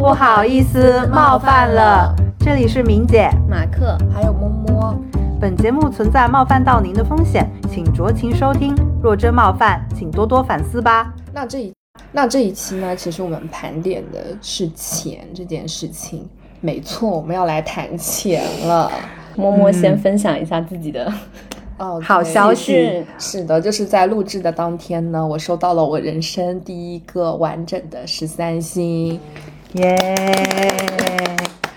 不好意思冒犯了。这里是明姐，马克，还有摸摸。本节目存在冒犯到您的风险，请酌情收听。若真冒犯，请多多反思吧。那这一那这一期呢，其实我们盘点的是钱这件事情。没错，我们要来谈钱了。摸摸先分享一下自己的。哦，好消息是的，就是在录制的当天呢，我收到了我人生第一个完整的十三薪，耶！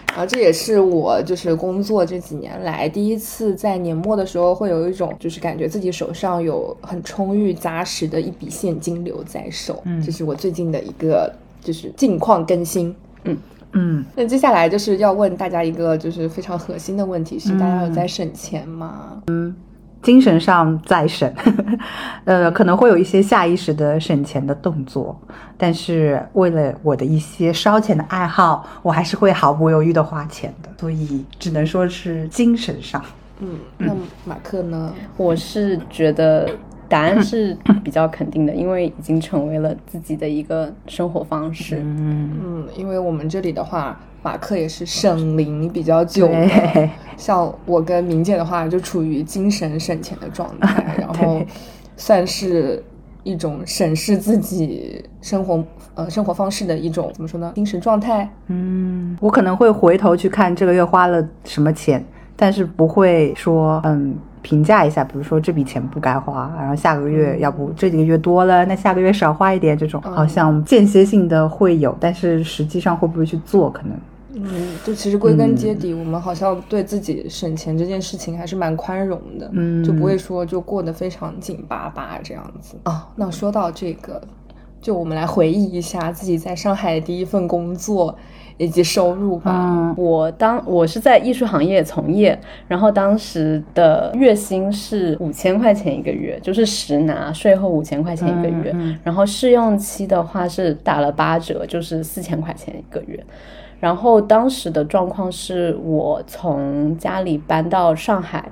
然后这也是我就是工作这几年来第一次在年末的时候会有一种就是感觉自己手上有很充裕扎实的一笔现金流在手，嗯，这是我最近的一个就是近况更新，嗯嗯。那接下来就是要问大家一个就是非常核心的问题，是大家有在省钱吗？嗯。精神上在省，呃，可能会有一些下意识的省钱的动作，但是为了我的一些烧钱的爱好，我还是会毫不犹豫的花钱的，所以只能说是精神上。嗯，那马克呢？我是觉得答案 是比较肯定的，因为已经成为了自己的一个生活方式。嗯嗯，因为我们这里的话。马克也是省零比较久的，像我跟明姐的话，就处于精神省钱的状态，然后算是一种审视自己生活呃生活方式的一种怎么说呢？精神状态。嗯，我可能会回头去看这个月花了什么钱，但是不会说嗯评价一下，比如说这笔钱不该花，然后下个月要不这几个月多了，那下个月少花一点，这种好像间歇性的会有，但是实际上会不会去做，可能。嗯，就其实归根结底，我们好像对自己省钱这件事情还是蛮宽容的，嗯，就不会说就过得非常紧巴巴这样子啊。那说到这个，就我们来回忆一下自己在上海的第一份工作以及收入吧。嗯，我当我是在艺术行业从业，然后当时的月薪是五千块钱一个月，就是实拿税后五千块钱一个月，然后试用期的话是打了八折，就是四千块钱一个月。然后当时的状况是我从家里搬到上海，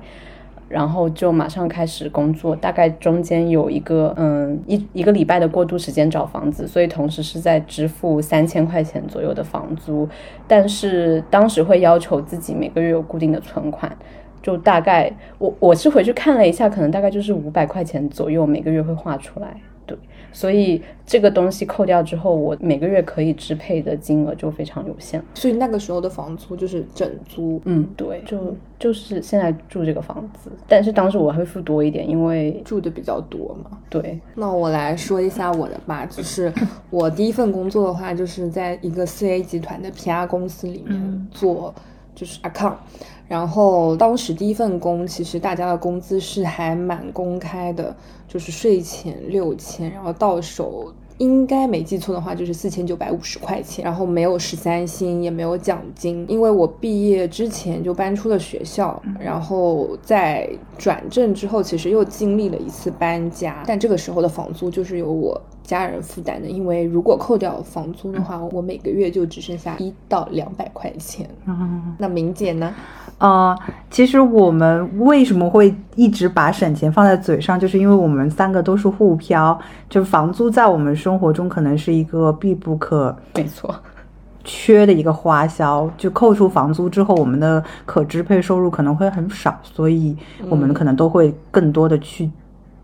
然后就马上开始工作，大概中间有一个嗯一一个礼拜的过渡时间找房子，所以同时是在支付三千块钱左右的房租，但是当时会要求自己每个月有固定的存款，就大概我我是回去看了一下，可能大概就是五百块钱左右每个月会划出来。所以这个东西扣掉之后，我每个月可以支配的金额就非常有限。所以那个时候的房租就是整租，嗯，对，就就是现在住这个房子，但是当时我还会付多一点，因为住的比较多嘛。对，那我来说一下我的吧，就是我第一份工作的话，就是在一个四 A 集团的 PR 公司里面做，就是 account。然后当时第一份工，其实大家的工资是还蛮公开的，就是税前六千，然后到手应该没记错的话就是四千九百五十块钱，然后没有十三薪，也没有奖金，因为我毕业之前就搬出了学校，然后在转正之后，其实又经历了一次搬家，但这个时候的房租就是由我。家人负担的，因为如果扣掉房租的话，我每个月就只剩下一到两百块钱。嗯，那明姐呢？呃，其实我们为什么会一直把省钱放在嘴上，就是因为我们三个都是沪漂，就是房租在我们生活中可能是一个必不可没错缺的一个花销。就扣除房租之后，我们的可支配收入可能会很少，所以我们可能都会更多的去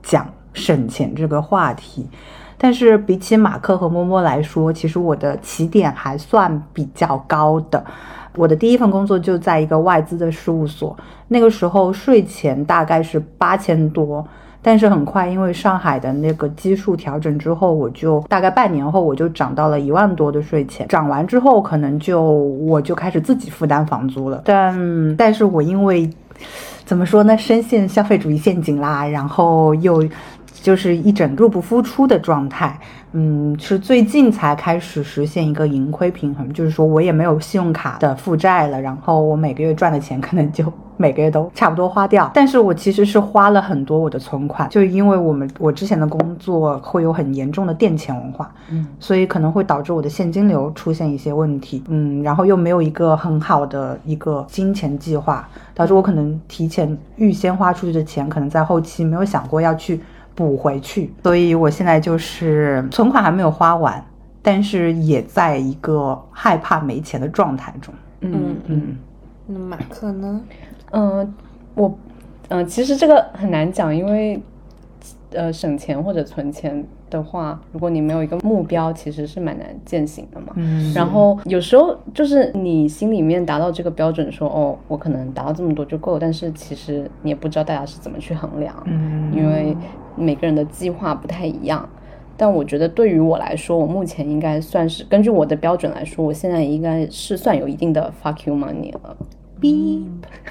讲省钱这个话题。但是比起马克和摸摸来说，其实我的起点还算比较高的。我的第一份工作就在一个外资的事务所，那个时候税前大概是八千多，但是很快因为上海的那个基数调整之后，我就大概半年后我就涨到了一万多的税前。涨完之后，可能就我就开始自己负担房租了。但但是我因为怎么说呢，深陷消费主义陷阱啦，然后又。就是一整入不敷出的状态，嗯，是最近才开始实现一个盈亏平衡，就是说我也没有信用卡的负债了，然后我每个月赚的钱可能就每个月都差不多花掉，但是我其实是花了很多我的存款，就因为我们我之前的工作会有很严重的垫钱文化，嗯，所以可能会导致我的现金流出现一些问题，嗯，然后又没有一个很好的一个金钱计划，导致我可能提前预先花出去的钱，可能在后期没有想过要去。补回去，所以我现在就是存款还没有花完，但是也在一个害怕没钱的状态中。嗯嗯，那马克呢？嗯，我嗯，其实这个很难讲，因为呃，省钱或者存钱的话，如果你没有一个目标，其实是蛮难践行的嘛。嗯然后有时候就是你心里面达到这个标准说，哦，我可能达到这么多就够，但是其实你也不知道大家是怎么去衡量，嗯因为每个人的计划不太一样。但我觉得对于我来说，我目前应该算是根据我的标准来说，我现在应该是算有一定的 fuck you money 了。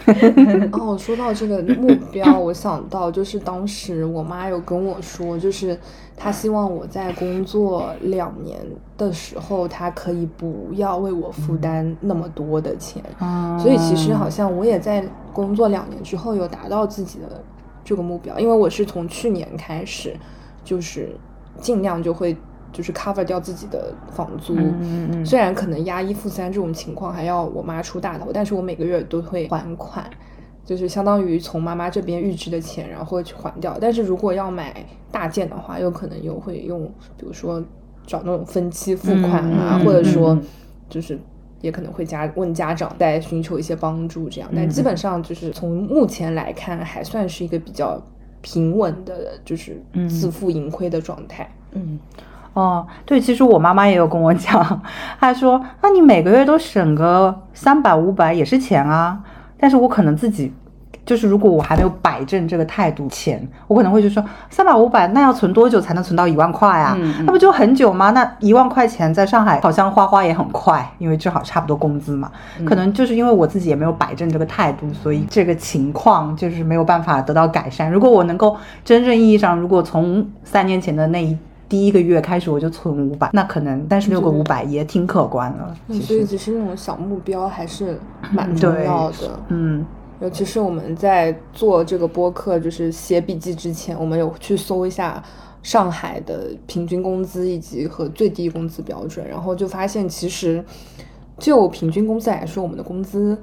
哦，说到这个目标，我想到就是当时我妈有跟我说，就是她希望我在工作两年的时候，她可以不要为我负担那么多的钱。嗯所以其实好像我也在工作两年之后有达到自己的这个目标，因为我是从去年开始，就是尽量就会就是 cover 掉自己的房租。嗯嗯虽然可能押一付三这种情况还要我妈出大头，但是我每个月都会还款，就是相当于从妈妈这边预支的钱，然后去还掉。但是如果要买大件的话，有可能又会用，比如说找那种分期付款啊，或者说嗯就是也可能会家问家长再寻求一些帮助这样。嗯但基本上就是从目前来看，还算是一个比较平稳的，就是嗯自负盈亏的状态。嗯，哦，对，其实我妈妈也有跟我讲，她说，那你每个月都省个三百五百也是钱啊，但是我可能自己。就是如果我还没有摆正这个态度钱，我可能会就说三百五百，那要存多久才能存到一万块啊？嗯嗯那不就很久吗？那一万块钱在上海好像花花也很快，因为正好差不多工资嘛。可能就是因为我自己也没有摆正这个态度，所以这个情况就是没有办法得到改善。如果我能够真正意义上，如果从三年前的那一第一个月开始我就存五百，那可能但是六个五百也挺可观了。其实，那所以只是那种小目标还是蛮重要的。嗯尤其是我们在做这个播客，就是写笔记之前，我们有去搜一下上海的平均工资以及和最低工资标准，然后就发现其实就平均工资来说，我们的工资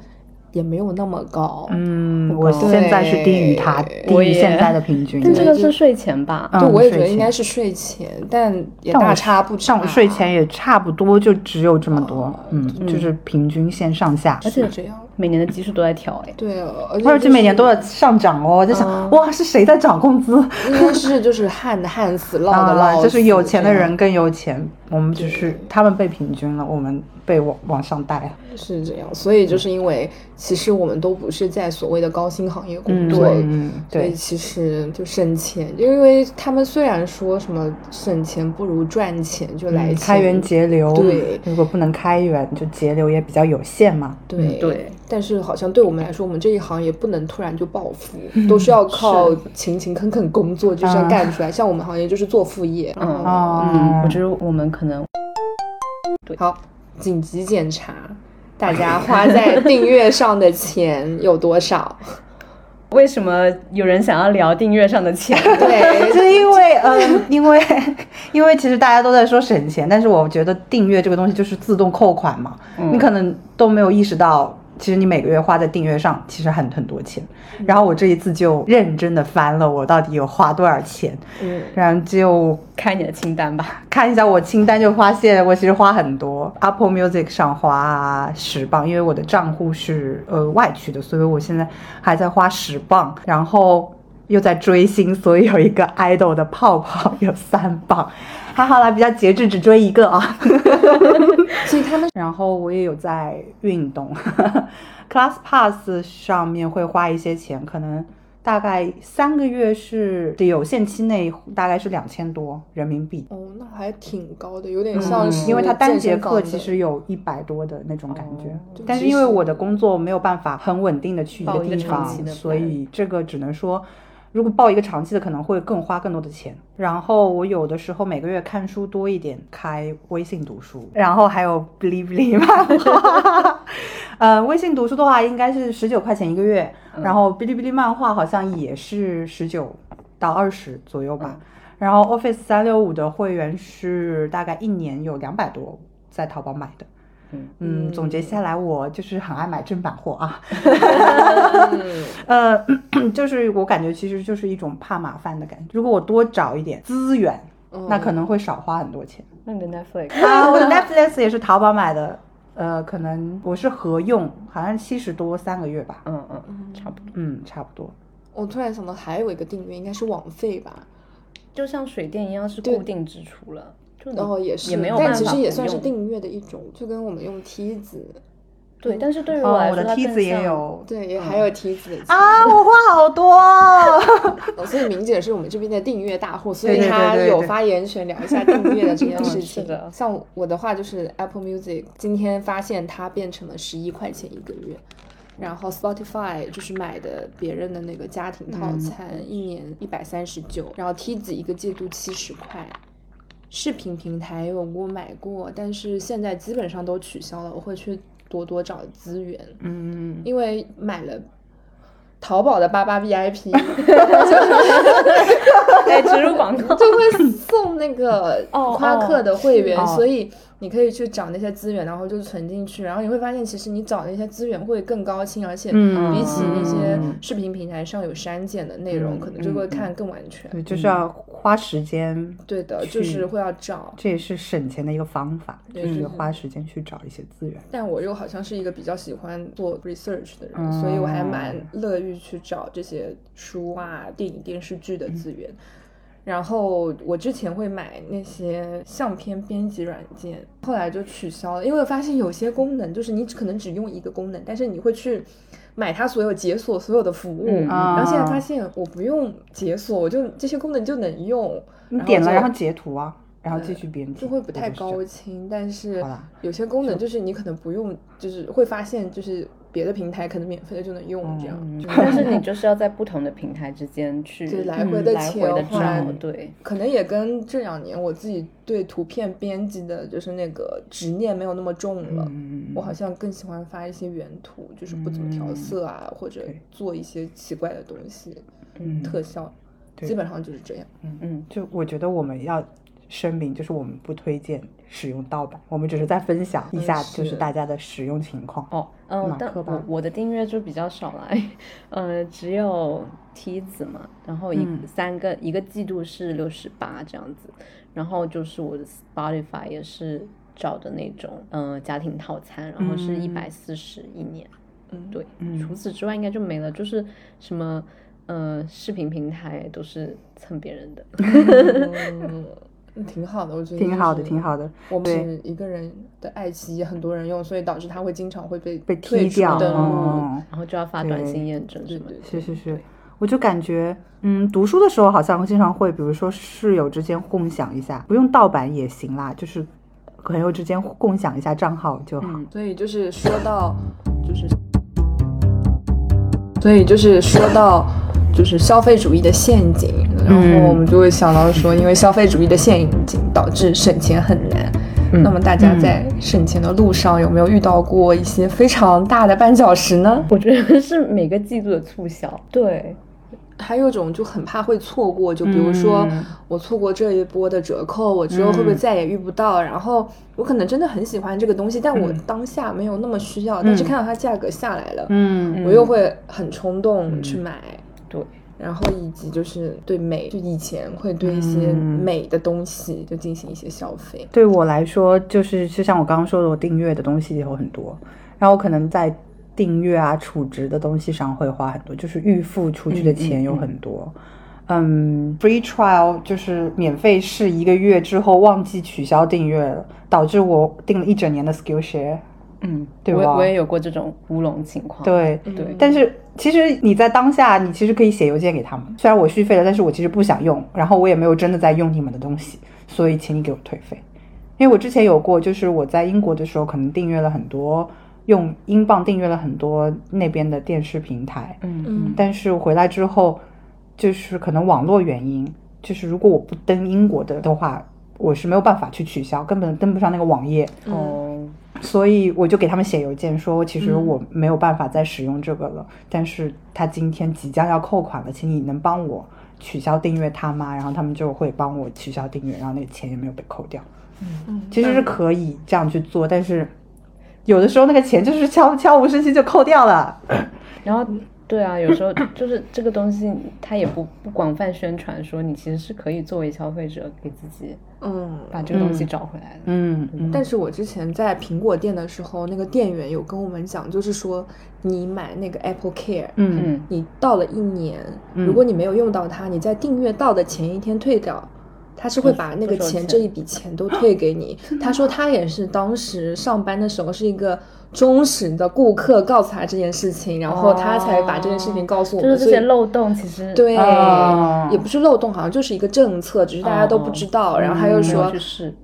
也没有那么高。嗯，我现在是低于它，低于现在的平均。但这个是税前吧？嗯对，我也觉得应该是税前，但也大差不差。像我税前也差不多，就只有这么多，嗯，嗯就是平均线上下。而且是这样。每年的基数都在调，哎，对，而且而且每年都在上涨哦，我在想，嗯哇，是谁在涨工资？应该是就是旱的旱死，涝的啊，涝，就是有钱的人更有钱，我们只是他们被平均了，我们被往往上带了。是这样，所以就是因为其实我们都不是在所谓的高薪行业工嗯，作，对，嗯，对，所以其实就省钱，因为他们虽然说什么省钱不如赚钱，就来钱嗯开源节流，对如果不能开源，就节流也比较有限嘛。对对，但是好像对我们来说，我们这一行也不能突然就暴富，嗯都是要靠勤勤恳恳工作，就是要干出来。像我们行业就是做副业，嗯哦嗯，我觉得我们可能对好，紧急检查，大家花在订阅上的钱有多少？为什么有人想要聊订阅上的钱？对，是因为，嗯，因为，因为其实大家都在说省钱，但是我觉得订阅这个东西就是自动扣款嘛，你可能都没有意识到，其实你每个月花在订阅上其实很很多钱。然后我这一次就认真的翻了我到底有花多少钱，嗯，然后就看你的清单吧。看一下我清单，就发现我其实花很多。Apple Music 上花十磅，因为我的账户是呃外区的，所以我现在还在花十磅。然后又在追星，所以有一个 idol 的泡泡有三磅，还好啦，比较节制，只追一个啊。所以他们然后我也有在运动，Class Pass 上面会花一些钱，可能大概三个月是有限期内大概是两千多人民币。哦，那还挺高的，有点像是、嗯因为它单节课其实有一百多的那种感觉，就但是因为我的工作没有办法很稳定的去一个地方所以这个只能说，如果报一个长期的可能会更花更多的钱。然后我有的时候每个月看书多一点，开微信读书，然后还有哔哩哔哩漫画。呃，微信读书的话应该是十九块钱一个月，然后哔哩哔哩漫画好像也是十九到二十左右吧。然后 Office 三六五的会员是大概一年有两百多，在淘宝买的。嗯嗯，总结下来，我就是很爱买正版货啊。嗯 呃，就是我感觉其实就是一种怕麻烦的感觉。如果我多找一点资源，嗯那可能会少花很多钱。那你的 Netflix 啊，我的 Netflix 也是淘宝买的，呃，可能我是合用，好像七十多三个月吧，嗯嗯，差不多。嗯，差不多。我突然想到还有一个订阅，应该是网费吧？就像水电一样是固定支出了，然后也是，也没有但办法不其实也算是订阅的一种，就跟我们用梯子，对，但是对于我，来说，我的梯子也有对，也还有梯子啊，我话好多 哦。哦所以明姐是我们这边的订阅大户，所以她有发言权聊一下订阅的这件嗯事情。是的像我的话就是 Apple Music，今天发现它变成了十一块钱一个月，然后 Spotify 就是买的别人的那个家庭套餐，一年一百三十九，然后梯子一个季度七十块。视频平台有我买过，但是现在基本上都取消了，我会去多多找资源。嗯，因为买了淘宝的八八 VIP，哎，植入广告，就会送那个哦夸克的会员，哦。所以你可以去找那些资源，然后就存进去，然后你会发现，其实你找那些资源会更高清，而且嗯比起那些嗯视频平台上有删减的内容，可能就会看更完全。对，就是要花时间。对的，就是会要找。这也是省钱的一个方法，就是花时间去找一些资源。但我又好像是一个比较喜欢做 research 的人，嗯所以我还蛮乐于去找这些书啊、电影、电视剧的资源。然后我之前会买那些相片编辑软件，后来就取消了，因为我发现有些功能就是你只可能只用一个功能，但是你会去买它所有解锁所有的服务，嗯然后现在啊。发现我不用解锁，我就这些功能就能用，你点了，然后截图啊，然后继续编辑，就会不太高清，但是有些功能就是你可能不用，就是会发现就是别的平台可能免费的就能用这样，嗯但是你就是要在不同的平台之间去来回嗯的切换。找，对，可能也跟这两年我自己对图片编辑的就是那个执念没有那么重了。嗯我好像更喜欢发一些原图，就是不怎么调色啊，或者做一些奇怪的东西，嗯特效，基本上就是这样。嗯嗯，就我觉得我们要声明，就是我们不推荐使用盗版，我们只是在分享一下，嗯就是大家的使用情况。哦，嗯马，但克我我的订阅就比较少了，呃，只有梯子嘛，然后一、嗯。三个一个季度是六十八这样子，然后就是我的 Spotify 也是找的那种，呃，家庭套餐，然后是一百四十一年，嗯，对，嗯。除此之外应该就没了，就是什么。呃，视频平台都是蹭别人的，嗯，挺好的，我觉得挺好的，挺好的。我们是一个人的爱奇艺，很多人用，所以导致它会经常会被被踢掉，登录。哦然后就要发短信验证对什么的。是是是，我就感觉，嗯，读书的时候好像经常会，比如说室友之间共享一下，不用盗版也行啦，就是朋友之间共享一下账号就好。嗯，所以就是说到，就是，所以就是说到，就是消费主义的陷阱，然后我们就会想到说，因为消费主义的陷阱导致省钱很难。那么大家在省钱的路上有没有遇到过一些非常大的绊脚石呢？我觉得是每个季度的促销，对，还有一种就很怕会错过，就比如说嗯我错过这一波的折扣，我之后会不会再也遇不到？然后我可能真的很喜欢这个东西，但我当下没有那么需要，但是看到它价格下来了，嗯我又会很冲动去买。对，然后以及就是对美，就以前会对一些嗯美的东西就进行一些消费。对我来说，就是就像我刚刚说的，我订阅的东西有很多，然后我可能在订阅啊、储值的东西上会花很多，就是预付出去的钱有很多。嗯 f r e e trial 就是免费试一个月之后忘记取消订阅了，导致我订了一整年的 Skillshare。嗯，对吧我也我也有过这种乌龙情况，对，对，但是其实你在当下，你其实可以写邮件给他们。虽然我续费了，但是我其实不想用，然后我也没有真的在用你们的东西，所以请你给我退费。因为我之前有过，就是我在英国的时候，可能订阅了很多，用英镑订阅了很多那边的电视平台，嗯嗯但是回来之后，就是可能网络原因，就是如果我不登英国的的话，我是没有办法去取消，根本登不上那个网页。哦，所以我就给他们写邮件说，其实嗯我没有办法再使用这个了，但是他今天即将要扣款了，请你能帮我取消订阅他吗？然后他们就会帮我取消订阅，然后那个钱也没有被扣掉。嗯，其实是可以这样去做，但是有的时候那个钱就是悄悄无声息就扣掉了。然后对啊，有时候就是这个东西，它也不不广泛宣传，说你其实是可以作为消费者给自己嗯，把这个东西找回来的。嗯嗯，但是我之前在苹果店的时候，那个店员有跟我们讲，就是说你买那个 Apple Care，嗯嗯，你到了一年，嗯如果你没有用到它，你在订阅到的前一天退掉。他是会把那个钱钱这一笔钱都退给你。他说他也是当时上班的时候是一个忠实的顾客，告诉他这件事情，然后他才把这件事情告诉我们。就是这些漏洞，其实对，哦也不是漏洞，好像就是一个政策，只是大家都不知道。然后他又说，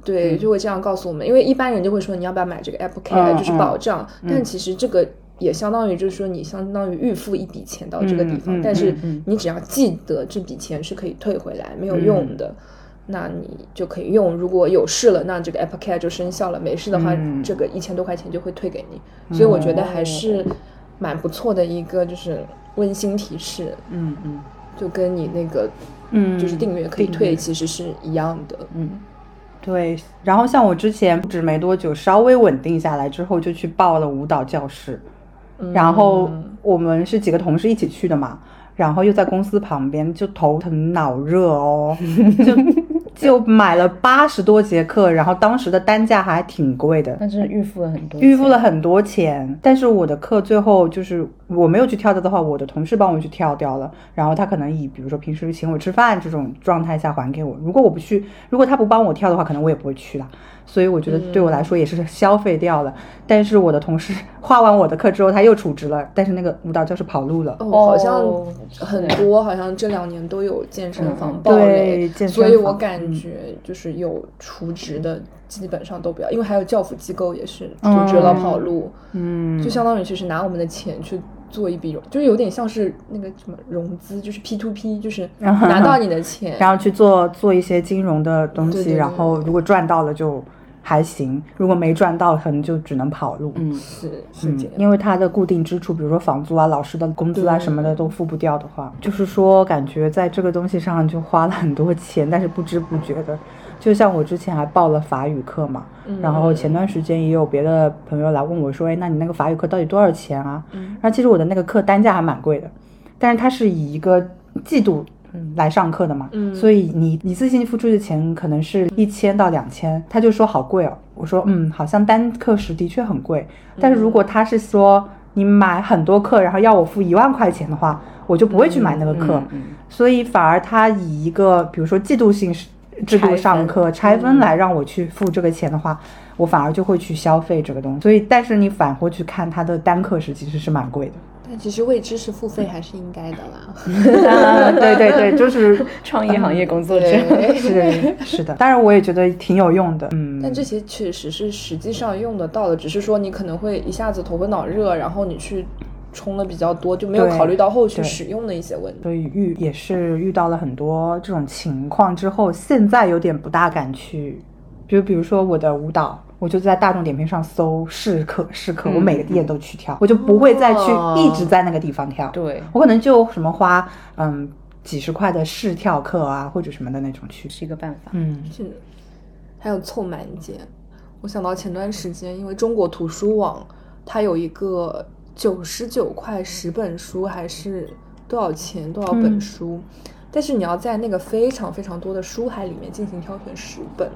对，就会这样告诉我们，因为一般人就会说你要不要买这个 Apple Care，、嗯就是保障，但其实这个也相当于就是说你相当于预付一笔钱到这个地方，嗯嗯但是你只要记得这笔钱是可以退回来，没有用的。那你就可以用，如果有事了，那这个 Apple Care 就生效了；没事的话，嗯这个一千多块钱就会退给你。所以我觉得还是蛮不错的一个，就是温馨提示，嗯嗯就跟你那个嗯，就是订阅可以退，其实是一样的。嗯，对。然后像我之前不止没多久，稍微稳定下来之后，就去报了舞蹈教室。然后我们是几个同事一起去的嘛，然后又在公司旁边，就头疼脑热哦，就就买了八十多节课，然后当时的单价还挺贵的，那真是预付了很多，预付了。很多钱，但是我的课最后就是我没有去跳掉的话，我的同事帮我去跳掉了，然后他可能以比如说平时请我吃饭这种状态下还给我。如果我不去，如果他不帮我跳的话，可能我也不会去啦。所以我觉得对我来说也是消费掉了。但是我的同事 画完我的课之后，他又储值了，但是那个舞蹈教室跑路了。哦，好像哦很多，好像这两年都有健身房嗯。爆雷，对健身所以我感觉就是有储值的，基本上都不要，因为还有教辅机构也是储值了跑路，嗯，就相当于其实拿我们的钱去做一笔融，就是有点像是那个什么融资，就是 P to P，就是 拿到你的钱，然后去做做一些金融的东西，对对对然后如果赚到了就还行，如果没赚到，可能就只能跑路。嗯，是是这样。因为他的固定支出，比如说房租啊、老师的工资啊什么的都付不掉的话，就是说感觉在这个东西上就花了很多钱，但是不知不觉的，就像我之前还报了法语课嘛，然后前段时间也有别的朋友来问我说，哎，那你那个法语课到底多少钱啊？然后其实我的那个课单价还蛮贵的，但是它是以一个季度。嗯，来上课的嘛，嗯。所以你一次性付出的钱可能是一千到两千，他就说好贵哦。我说嗯，好像单课时的确很贵，但是如果他是说你买很多课，然后要我付一万块钱的话，我就不会去买那个课，嗯所以反而他以一个比如说季度性制度上课拆分来让我去付这个钱的话，我反而就会去消费这个东西。所以，但是你反过去看，它的单课时其实是蛮贵的。但其实为知识付费还是应该的啦。啊，对对对，就是 创意行业工作者，对是是的，当然我也觉得挺有用的。嗯，但这些确实是实际上用得到的，只是说你可能会一下子头昏脑热，然后你去充的比较多，就没有考虑到后续使用的一些问题。所以遇也是遇到了很多这种情况之后，现在有点不大敢去，就比如说我的舞蹈，我就在大众点评上搜试课试课，我每个店都去跳，我就不会再去哦一直在那个地方跳。对，我可能就什么花嗯几十块的试跳课啊，或者什么的那种去。是一个办法。嗯是，还有凑满减。我想到前段时间，因为中国图书网它有一个九十九块十本书，还是多少钱多少本嗯书，但是你要在那个非常非常多的书海里面进行挑选十本，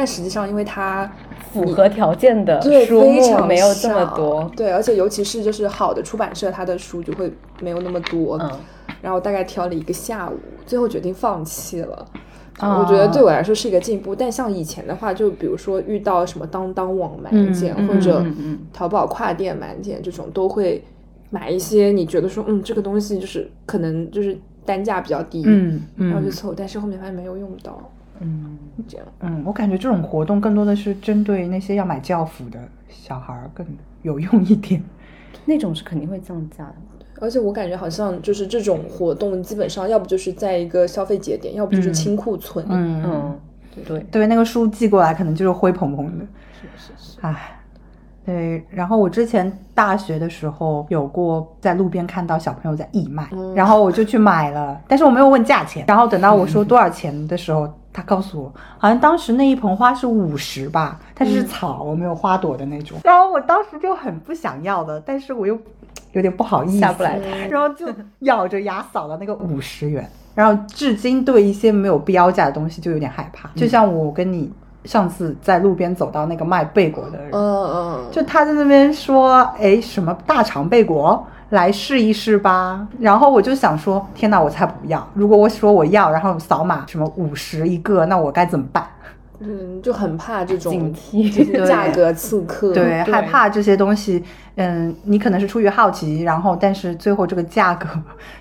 但实际上因为它符合条件的对书目非常没有这么多，对，而且尤其是就是好的出版社，它的书就会没有那么多。嗯，然后大概挑了一个下午，最后决定放弃了。啊我觉得对我来说是一个进步，但像以前的话，就比如说遇到什么当当网满减、或者淘宝跨店满减这种，都会买一些你觉得说，嗯，这个东西就是可能就是单价比较低，嗯嗯然后就凑，但是后面发现没有用到，嗯这样。嗯，我感觉这种活动更多的是针对那些要买教辅的小孩儿更有用一点。那种是肯定会降价的。而且我感觉好像就是这种活动，基本上要不就是在一个消费节点，要不就是清库存。嗯嗯，对，对，那个书寄过来可能就是灰蓬蓬的。是是是。唉，对。然后我之前大学的时候有过在路边看到小朋友在义卖，嗯然后我就去买了，但是我没有问价钱。然后等到我说 多少钱的时候，他告诉我，好像当时那一盆花是五十吧，它是草，我没有花朵的那种。然后我当时就很不想要的，但是我又有点不好意思，下不来。台。然后就咬着牙扫了那个五十元，然后至今对一些没有标价的东西就有点害怕，就像我跟你上次在路边走到那个卖贝果的人，嗯嗯，就他在那边说，哎，什么大肠贝果，来试一试吧。然后我就想说，天哪，我才不要！如果我说我要，然后扫码什么五十一个，那我该怎么办？嗯，就很怕这种警惕这些价格刺客，对，害怕这些东西，嗯，你可能是出于好奇，然后但是最后这个价格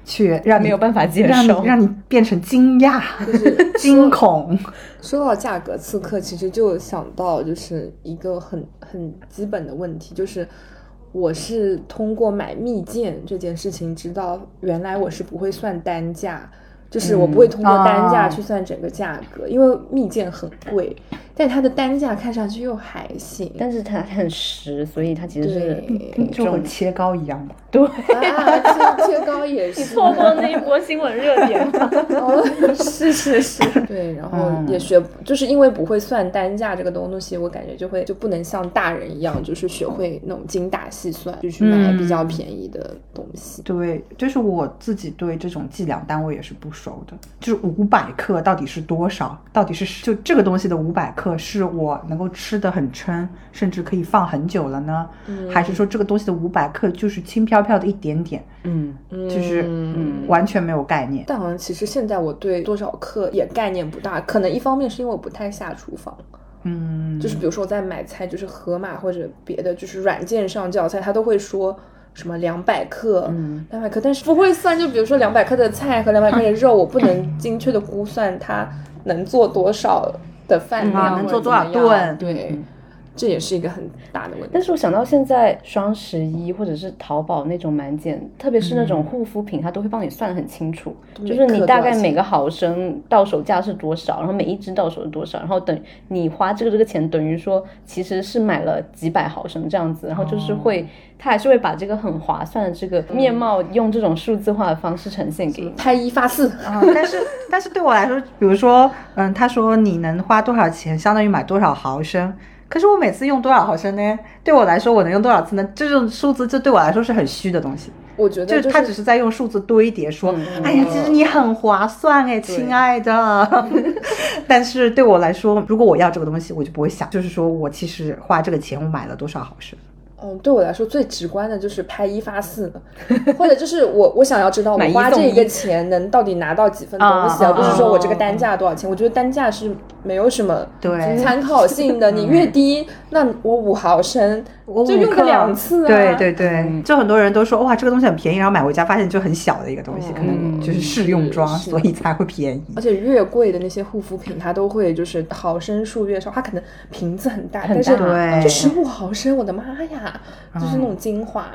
却让你没有办法接让受你让你变成惊讶、惊恐。说到价格刺客，其实就想到就是一个很很基本的问题，就是我是通过买蜜饯这件事情知道，原来我是不会算单价，就是我不会通过单价哦去算整个价格，因为蜜饯很贵，但它的单价看上去又还行。但是它很实，所以它其实是就跟。切糕一样吧。对，啊，切切糕也 是，错过那一波新闻热点了。哦，是是是，对，然后嗯也学，就是因为不会算单价这个东西，我感觉就会就不能像大人一样，就是学会那种精打细算，就去买比较便宜的东西。对，就是我自己对这种计量单位也是不熟的，就是五百克到底是多少？到底是就这个东西的五百克是我能够吃的很撑，甚至可以放很久了呢？还是说这个东西的五百克就是轻飘飘的一点点，嗯，就是嗯完全没有概念？但好像其实现在我对多少克也概念不大，可能一方面是因为我不太下厨房，嗯，就是比如说我在买菜，就是盒马或者别的，就是软件上叫菜，它都会说什么两百克，嗯，两百克，但是不会算。就比如说两百克的菜和两百克的肉，我不能精确的估算它能做多少的饭量，啊能做多少顿？对，这也是一个很大的问题。但是我想到现在双十一或者是淘宝那种满减，特别是那种护肤品，它都会帮你算得很清楚，就是你大概每个毫升到手价是多少，然后每一支到手是多少，然后等你花这个这个钱，等于说其实是买了几百毫升这样子，然后就是会，它还是会把这个很划算的这个面貌用这种数字化的方式呈现给你。拍一发四，啊、但是但是对我来说，比如说，嗯，他说你能花多少钱，相当于买多少毫升。可是我每次用多少毫升呢？对我来说，我能用多少次呢？这种数字，这对我来说是很虚的东西。我觉得就是他只是在用数字堆叠，说，嗯哎呀，其实你很划算哎，亲爱的。但是对我来说，如果我要这个东西，我就不会想，就是说我其实花这个钱，我买了多少毫升。嗯，对我来说最直观的就是拍一发四，或者就是我我想要知道我花这个钱能到底拿到几份东西，啊而不是说我这个啊单价多少钱。我觉得单价是没有什么对。参考性的，你越低，那我五毫升我就用个我五克。两次啊。对对对，嗯。就很多人都说哇，这个东西很便宜，然后买回家发现就很小的一个东西，可能就是试用装，所以才会便宜。而且越贵的那些护肤品，它都会就是毫升数越少，它可能瓶子很大，很但是就十五毫升，我的妈呀，就是那种精华。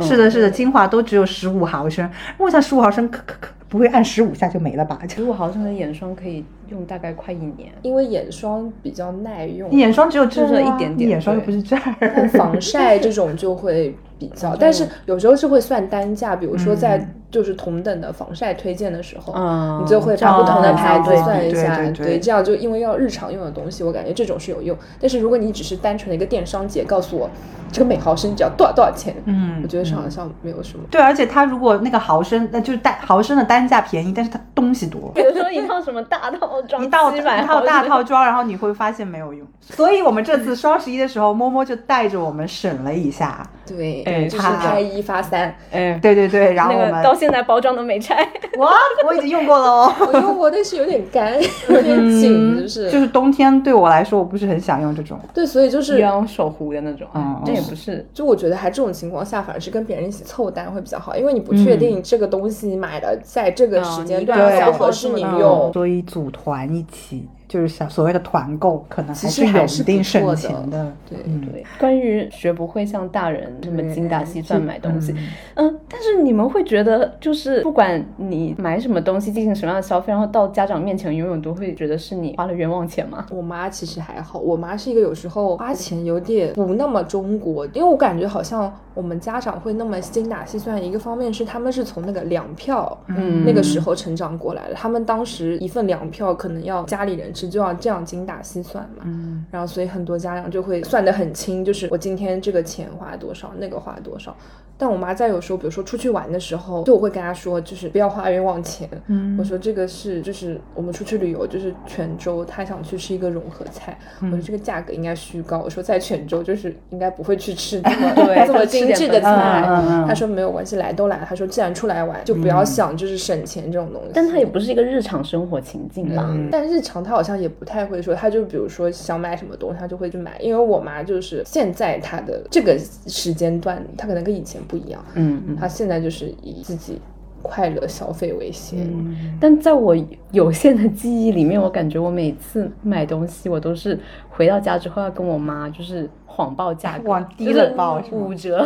是的，是的，精华都只有十五毫升，我想十五毫升可可可不会按十五下就没了吧？十五毫升的眼霜可以用大概快一年。因为眼霜比较耐用，眼霜只有这儿就是啊一点点眼霜又不是这 但儿。防晒这种就会比较，但是有时候是会算单价，比如说在就是同等的防晒推荐的时候，嗯你就会把不同的牌子哦算一下，对对对这样就因为要日常用的东西，我感觉这种是有用。但是如果你只是单纯的一个电商节告诉我这个每毫升只要多少多少钱，嗯我觉得是好像没有什么。对，而且它如果那个毫升，那就是单毫升的单价便宜，但是它东西多。比如说一套什么大套装，一套七百一套大套装，然后你会发现没有用。所以我们这次双十一的时候，摸摸就带着我们审了一下。对，哎就是它拍一发三，哎，对对对，然后那我们个到现在包装都没拆。哇，我已经用过了哦。我用过，但是有点干，有点紧，就是就是冬天对我来说，我不是很想用这种。对，所以就是鸳鸯手糊的那种，嗯这也不是。就我觉得还这种情况下，反而是跟别人一起凑单会比较好，因为你不确定这个东西买的在这个时间段嗯合不合适你嗯用。所以组团一起，就是想所谓的团购，可能还是有一定省钱的。对嗯。对，关于学不会像大人这么精打细算买东西，嗯。嗯，但是你们会觉得，就是不管你买什么东西，进行什么样的消费，然后到家长面前，永远都会觉得是你花了冤枉钱吗？我妈其实还好，我妈是一个有时候花钱有点不那么中国，因为我感觉好像我们家长会那么精打细算，一个方面是他们是从那个粮票，嗯。那个时候成长过来的，他们当时一份粮票可能要家里人吃，就要这样精打细算嘛。嗯然后所以很多家长就会算得很清，就是我今天这个钱花多少，那个花多少。但我妈在有时候，比如说出去玩的时候，就我会跟她说，就是不要花冤枉钱。嗯我说这个是就是我们出去旅游，就是泉州，她想去吃一个融合菜，我说这个价格应该虚高。我说在泉州就是应该不会去吃这 么对这么精致的菜。她说没有关系，来都来了。她说既然出来玩，就不要想就是省钱这种东西。但她也不是一个日常生活情境吧？嗯，但日常她好像也不太会说，他就比如说想买什么东西，他就会去买。因为我妈就是现在她的这个时间段，她可能跟以前不一样，嗯嗯。她现在就是以自己快乐消费为先。嗯但在我有限的记忆里面，我感觉我每次买东西，我都是回到家之后要跟我妈就是谎报价格，往低了报五折，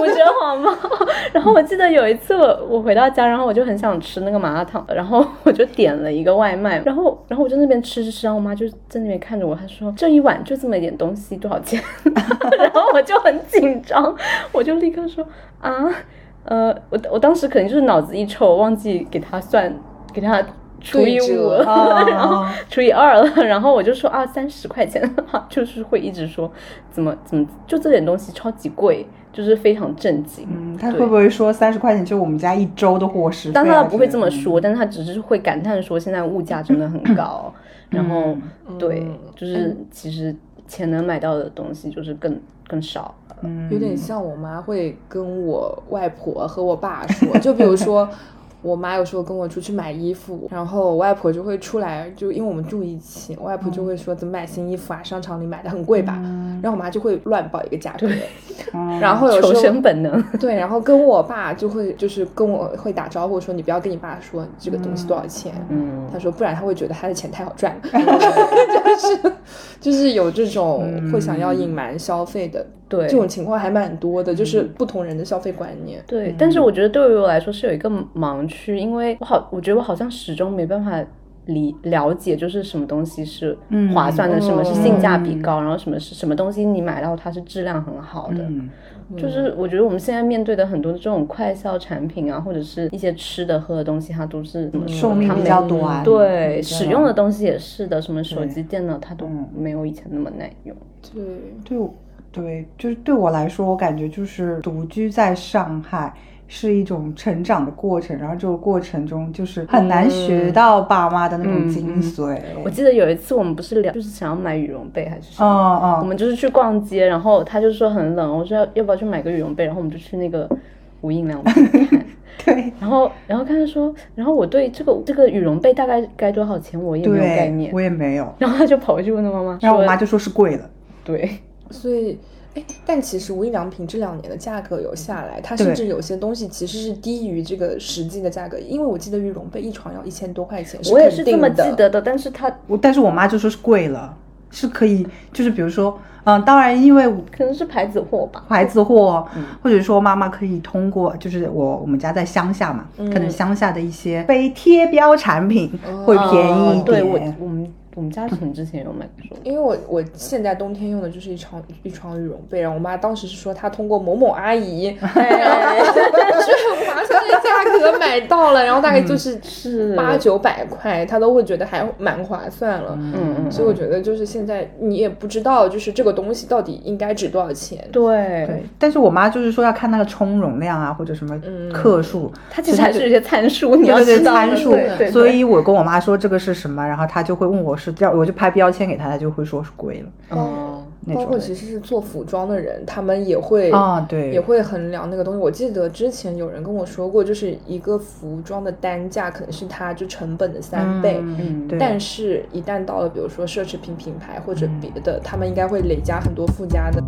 五折谎报。然后我记得有一次我我回到家，然后我就很想吃那个麻辣烫，然后我就点了一个外卖，然后然后我就那边吃吃吃，然后我妈就在那边看着我，她说这一碗就这么一点东西，多少钱？然后我就很紧张，我就立刻说啊。呃，我我当时可能就是脑子一抽，忘记给他算，给他除以五，对 折然后除以二了，然后我就说啊，三十块钱，就是会一直说怎么怎么就这点东西超级贵，就是非常震惊。嗯，他会不会说三十块钱就我们家一周的伙食？但他不会这么说，但他只是会感叹说现在物价真的很高，然后对，就是其实钱能买到的东西就是更更少了。嗯有点像我妈会跟我外婆和我爸说，就比如说。我妈有时候跟我出去买衣服，然后我外婆就会出来，就因为我们住一起，我外婆就会说怎么买新衣服啊，商场里买的很贵吧，然后我妈就会乱报一个价格，然后有时求候生本能，对，然后跟我爸就会就是跟我会打招呼说你不要跟你爸说这个东西多少钱，嗯，他说不然他会觉得他的钱太好赚了 就是就是有这种会想要隐瞒消费的，对。这种情况还蛮多的，就是不同人的消费观念。对，但是我觉得对于我来说是有一个盲区，因为我好，我觉得我好像始终没办法理了解，就是什么东西是划算的，什么是性价比高，然后什么是什么东西你买到它是质量很好的。嗯就是我觉得我们现在面对的很多这种快消产品啊，或者是一些吃的喝的东西，它都是寿命比较短对，嗯使用的东西也是的，什么手机、电脑，它都没有以前那么耐用。对，对对，就是对我来说，我感觉就是独居在上海是一种成长的过程，然后这个过程中就是很难学到爸妈的那种精髓。我记得有一次我们不是聊，就是想要买羽绒被还是什么，哦哦，我们就是去逛街，然后他就说很冷，我说要要不要去买个羽绒被，然后我们就去那个无印良品看。对然后，然后看他说，然后我对这个这个羽绒被大概该多少钱，我也没有概念，。我也没有。然后他就跑回去问他妈妈，然后我妈就说是贵了。对，所以。哎，但其实无印良品这两年的价格有下来，它甚至有些东西其实是低于这个实际的价格，因为我记得羽绒被一床要一千多块钱，我也是这么记得的，但是它我但是我妈就说是贵了，是可以，就是比如说，嗯，当然因为可能是牌子货吧。牌子货，嗯或者说妈妈可以通过，就是我我们家在乡下嘛，嗯可能乡下的一些非贴标产品会便宜一哦对我点。我们我们家可能之前有买过，因为我我现在冬天用的就是一床一床羽绒被，然后我妈当时是说她通过某某阿姨，哎，是很划算的价格买到了，然后大概就是是。八九百块，她都会觉得还蛮划算了。嗯嗯，所以我觉得就是现在你也不知道，就是这个东西到底应该值多少钱。对。对，但是我妈就是说要看那个充绒量啊，或者什么克数，它其实还是有些参数，你要知道。参数。对对，所以我跟我妈说这个是什么，然后她就会问我是标，我就拍标签给他，他就会说是贵了。哦，那种包括其实是做服装的人，他们也会啊对也会衡量那个东西。我记得之前有人跟我说过，就是一个服装的单价可能是它就成本的三倍，嗯对但是一旦到了比如说奢侈品品牌或者别的，他们应该会累加很多附加的。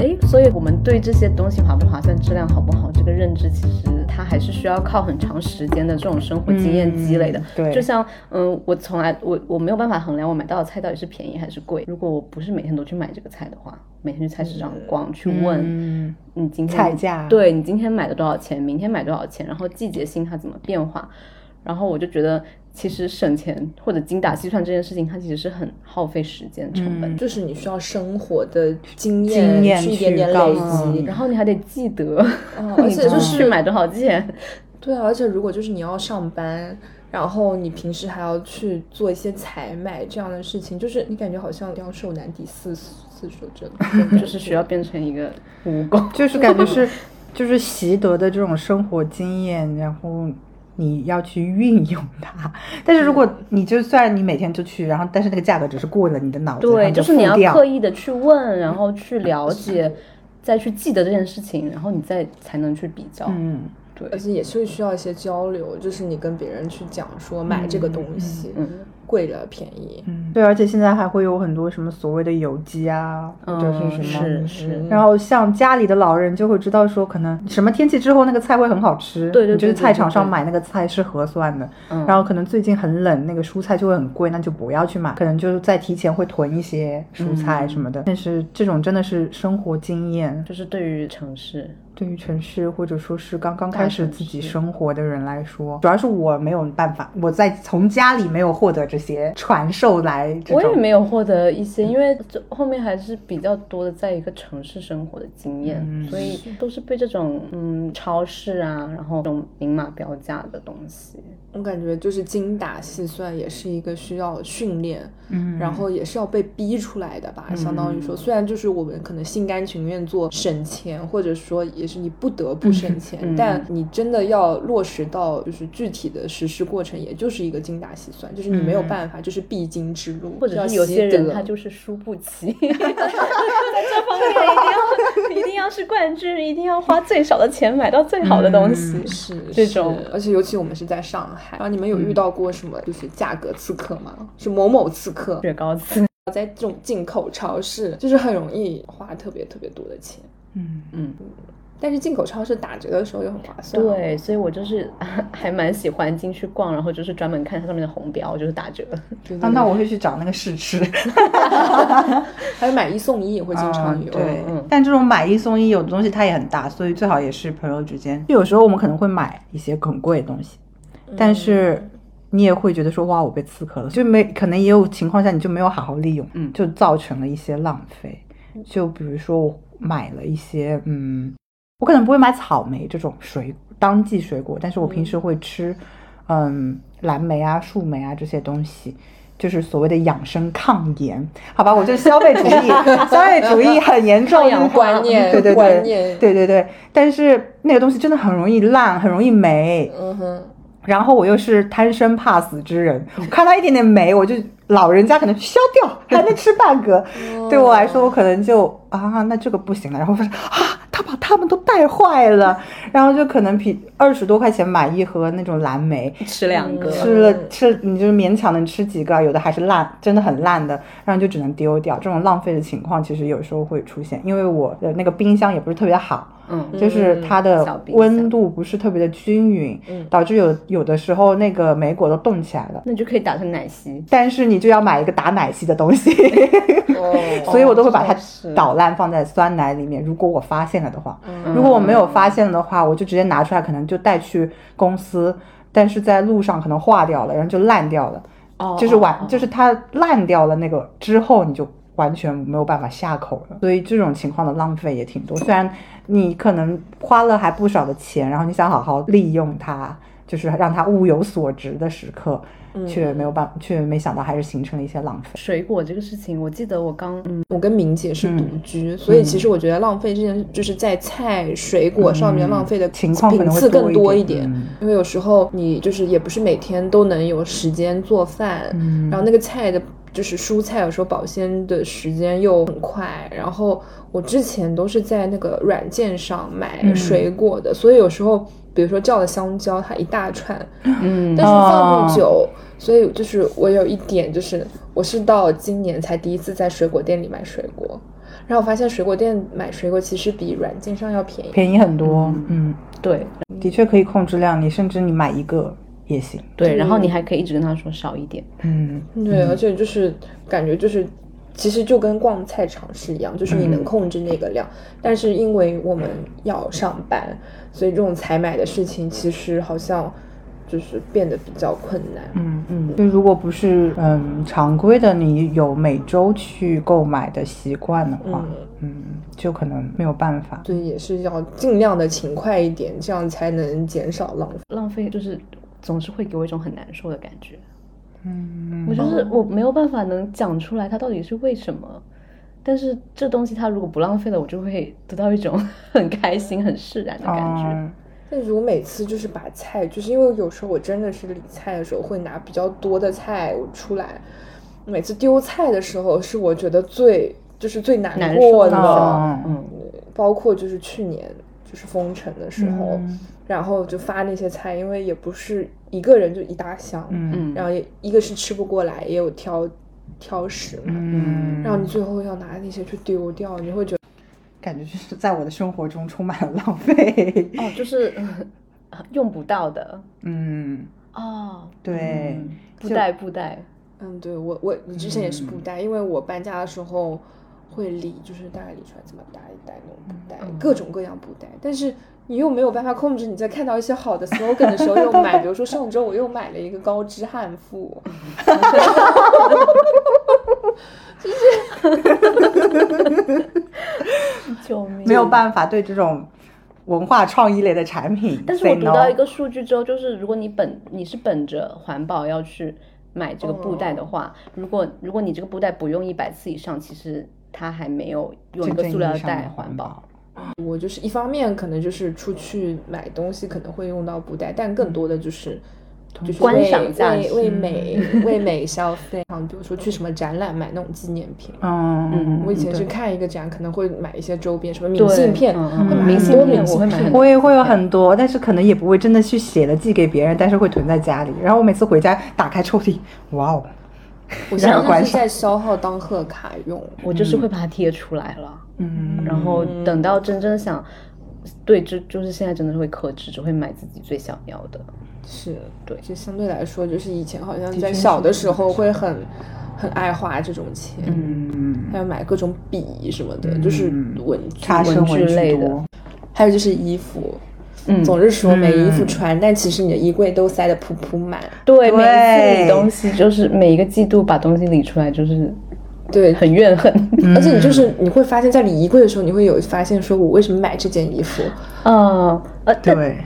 哎，所以我们对这些东西划不划算、质量好不好这个认知，其实它还是需要靠很长时间的这种生活经验积累的。嗯对就像嗯，我从来我我没有办法衡量我买到的菜到底是便宜还是贵。如果我不是每天都去买这个菜的话，每天去菜市场逛去问，嗯你今天菜价对你今天买的多少钱，明天买多少钱，然后季节性它怎么变化，然后我就觉得其实省钱或者精打细算这件事情，它其实是很耗费时间成本的。就是你需要生活的经验经验去一点点累诉积，然后你还得记得，嗯 而且就是买多少件。对啊，而且如果就是你要上班，然后你平时还要去做一些采买这样的事情，就是你感觉好像刁兽难抵四四手真，就是需要变成一个蜈蚣，就是感觉是就是习得的这种生活经验，然后你要去运用它。但是如果你就算你每天就去，然后但是那个价格只是过了你的脑子，对，就是你要刻意的去问，然后去了解，再去记得这件事情，然后你再才能去比较。嗯。对而，且也是需要一些交流，就是你跟别人去讲说买这个东西，嗯。贵了便宜，嗯，对，而且现在还会有很多什么所谓的有机啊，或者是什么。嗯是。是，然后像家里的老人就会知道说，可能什么天气之后那个菜会很好吃，对对你就是菜场上买那个菜是合算的。嗯。然后可能最近很冷，那个蔬菜就会很贵，那就不要去买，可能就是再提前会囤一些蔬菜什么的。但是这种真的是生活经验，就是对于城市，对于城市或者说是刚刚开始自己生活的人来说，主要是我没有办法，我在从家里没有获得这些传授来。我也没有获得一些，因为这后面还是比较多的在一个城市生活的经验，嗯所以都是被这种嗯超市啊，然后这种明码标价的东西，我感觉就是精打细算也是一个需要训练，嗯然后也是要被逼出来的吧。相当于说，虽然就是我们可能心甘情愿做省钱，或者说也是你不得不省钱，嗯但你真的要落实到就是具体的实施过程，也就是一个精打细算，就是你没有办法，就是必经之路，或者有些人他就是输不起，在这方面一定要一定要是冠军，一定要花最少的钱买到最好的东西。嗯是这种是而且尤其我们是在上海，然后你们有遇到过什么就是价格刺客吗？是某某刺客，雪糕刺，在这种进口超市，就是很容易花特别特别多的钱。嗯嗯，但是进口超市打折的时候又很划算。对，所以我就是 还蛮喜欢进去逛，然后就是专门看它上面的红标，就是打折。对啊，那我会去找那个试吃。还有买一送一也会经常有。嗯对，嗯但这种买一送一有的东西它也很大，所以最好也是朋友之间。就有时候我们可能会买一些很贵的东西，但是你也会觉得说哇，我被刺客了，就没可能也有情况下你就没有好好利用，嗯就造成了一些浪费。就比如说我买了一些，嗯，我可能不会买草莓这种水当季水果，但是我平时会吃，嗯，蓝莓啊、树莓啊这些东西。就是所谓的养生抗炎，好吧，我就是消费主义，消费主义很严重，观念对对对对对对，但是那个东西真的很容易烂，很容易霉，嗯哼，然后我又是贪生怕死之人，我看到一点点霉，我就老人家可能削掉，还能吃半个。对我来说，我可能就啊，那这个不行了。然后我说啊，他们都带坏了，然后就可能比二十多块钱买一盒那种蓝莓，吃两个，吃了吃，你就勉强能吃几个，有的还是烂，真的很烂的，然后就只能丢掉。这种浪费的情况其实有时候会出现，因为我的那个冰箱也不是特别好。嗯，就是它的温度不是特别的均匀，嗯导致有有的时候那个莓果都冻起来了。那你就可以打成奶昔。但是你就要买一个打奶昔的东西，哦 所以我都会把它捣烂放在酸奶里面。如果我发现了的话，嗯如果我没有发现的话，我就直接拿出来，可能就带去公司，但是在路上可能化掉了，然后就烂掉了。哦就是完，哦就是它烂掉了那个之后，你就完全没有办法下口了。所以这种情况的浪费也挺多。虽然你可能花了还不少的钱，然后你想好好利用它，就是让它物有所值的时刻，却没有办，却没想到还是形成了一些浪费。水果这个事情，我记得我刚嗯我跟明姐是独居，所以其实我觉得浪费这件，就是在菜水果上面浪费的情况可能会频次更多一一点。点嗯因为有时候你就是也不是每天都能有时间做饭，嗯然后那个菜的，就是蔬菜有时候保鲜的时间又很快，然后我之前都是在那个软件上买嗯。水果的，所以有时候比如说叫了香蕉，它一大串，嗯。但是放哦。不久，所以就是我有一点就是，我是到今年才第一次在水果店里买水果，然后我发现水果店买水果其实比软件上要便宜。便宜很多，嗯，对。的确可以控制量，你甚至你买一个也行，对，然后你还可以一直跟他说少一点。嗯，对，而且就是感觉就是，其实就跟逛菜场是一样，就是你能控制那个量，但是因为我们要上班，所以这种采买的事情其实好像就是变得比较困难。嗯嗯，就如果不是嗯常规的，你有每周去购买的习惯的话，嗯就可能没有办法。所以也是要尽量的勤快一点，这样才能减少浪费。浪费就是总是会给我一种很难受的感觉。嗯，我就是我没有办法能讲出来它到底是为什么，但是这东西它如果不浪费了，我就会得到一种很开心、很释然的感觉。哦但是我每次就是把菜，就是因为有时候我真的是理菜的时候会拿比较多的菜出来，每次丢菜的时候是我觉得最就是最难难过的，嗯，包括就是去年就是封城的时候，嗯。然后就发那些菜，因为也不是一个人就一大箱，嗯。嗯。然后也一个是吃不过来，也有挑挑食嘛，嗯，然后你最后要拿那些去丢掉，你会觉得感觉就是在我的生活中充满了浪费。哦，就是、嗯用不到的。嗯，哦，对。嗯布袋布袋，嗯，对我我之前也是嗯布袋，因为我搬家的时候会理，就是大概理出来这么大一袋那种布袋，嗯各种各样布袋，但是你又没有办法控制，你在看到一些好的 slogan 的时候又买，比如说上周我又买了一个高知汉服 救命！没有办法对这种文化创意类的产品。但是我读到一个数据之后，就是如果你本你是本着环保要去买这个布袋的话，如果如果你这个布袋不用一百次以上，其实它还没有用一个塑料袋环保。我就是一方面可能就是出去买东西可能会用到布袋，但更多的就是。就是观为赏价值为为美 为美消费，像比如说去什么展览买那种纪念品，嗯嗯我以前去看一个展，可能会买一些周边，什么明信片，明信片我会买信片。我也会有很多，但是可能也不会真的去写了寄给别人，但是会囤在家里。然后我每次回家打开抽屉，哇哦，我现在是在消耗当贺卡用，我就是会把它贴出来了，嗯，然后等到真正想，对，就就是现在真的是会克制，只会买自己最想要的。是。对。就相对来说，就是以前好像在小的时候会很。很爱花这种钱，嗯，还有买各种笔什么的，就是嗯。文文具类的。还有就是衣服，嗯总是说没衣服嗯穿，但其实你的衣柜都塞得铺铺满。对，每一次理东西就是每一个季度把东西理出来，就是对，很怨恨。而且你就是你会发现在理衣柜的时候，你会有发现说我为什么买这件衣服？嗯，呃，但对，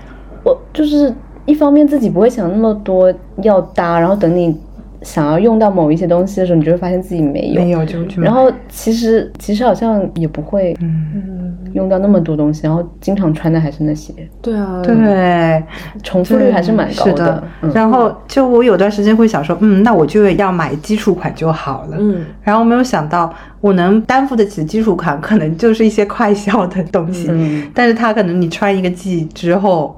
我就是一方面自己不会想那么多要搭，然后等你想要用到某一些东西的时候，你就会发现自己没有。没有就去。然后其实其实好像也不会嗯，用到那么多东西，然后经常穿的还是那些，对啊，对，重复率还是蛮高是的。嗯然后就我有段时间会想说，嗯，那我就要买基础款就好了。嗯，然后没有想到，我能担负得起的基础款，可能就是一些快消的东西。嗯但是它可能你穿一个季之后，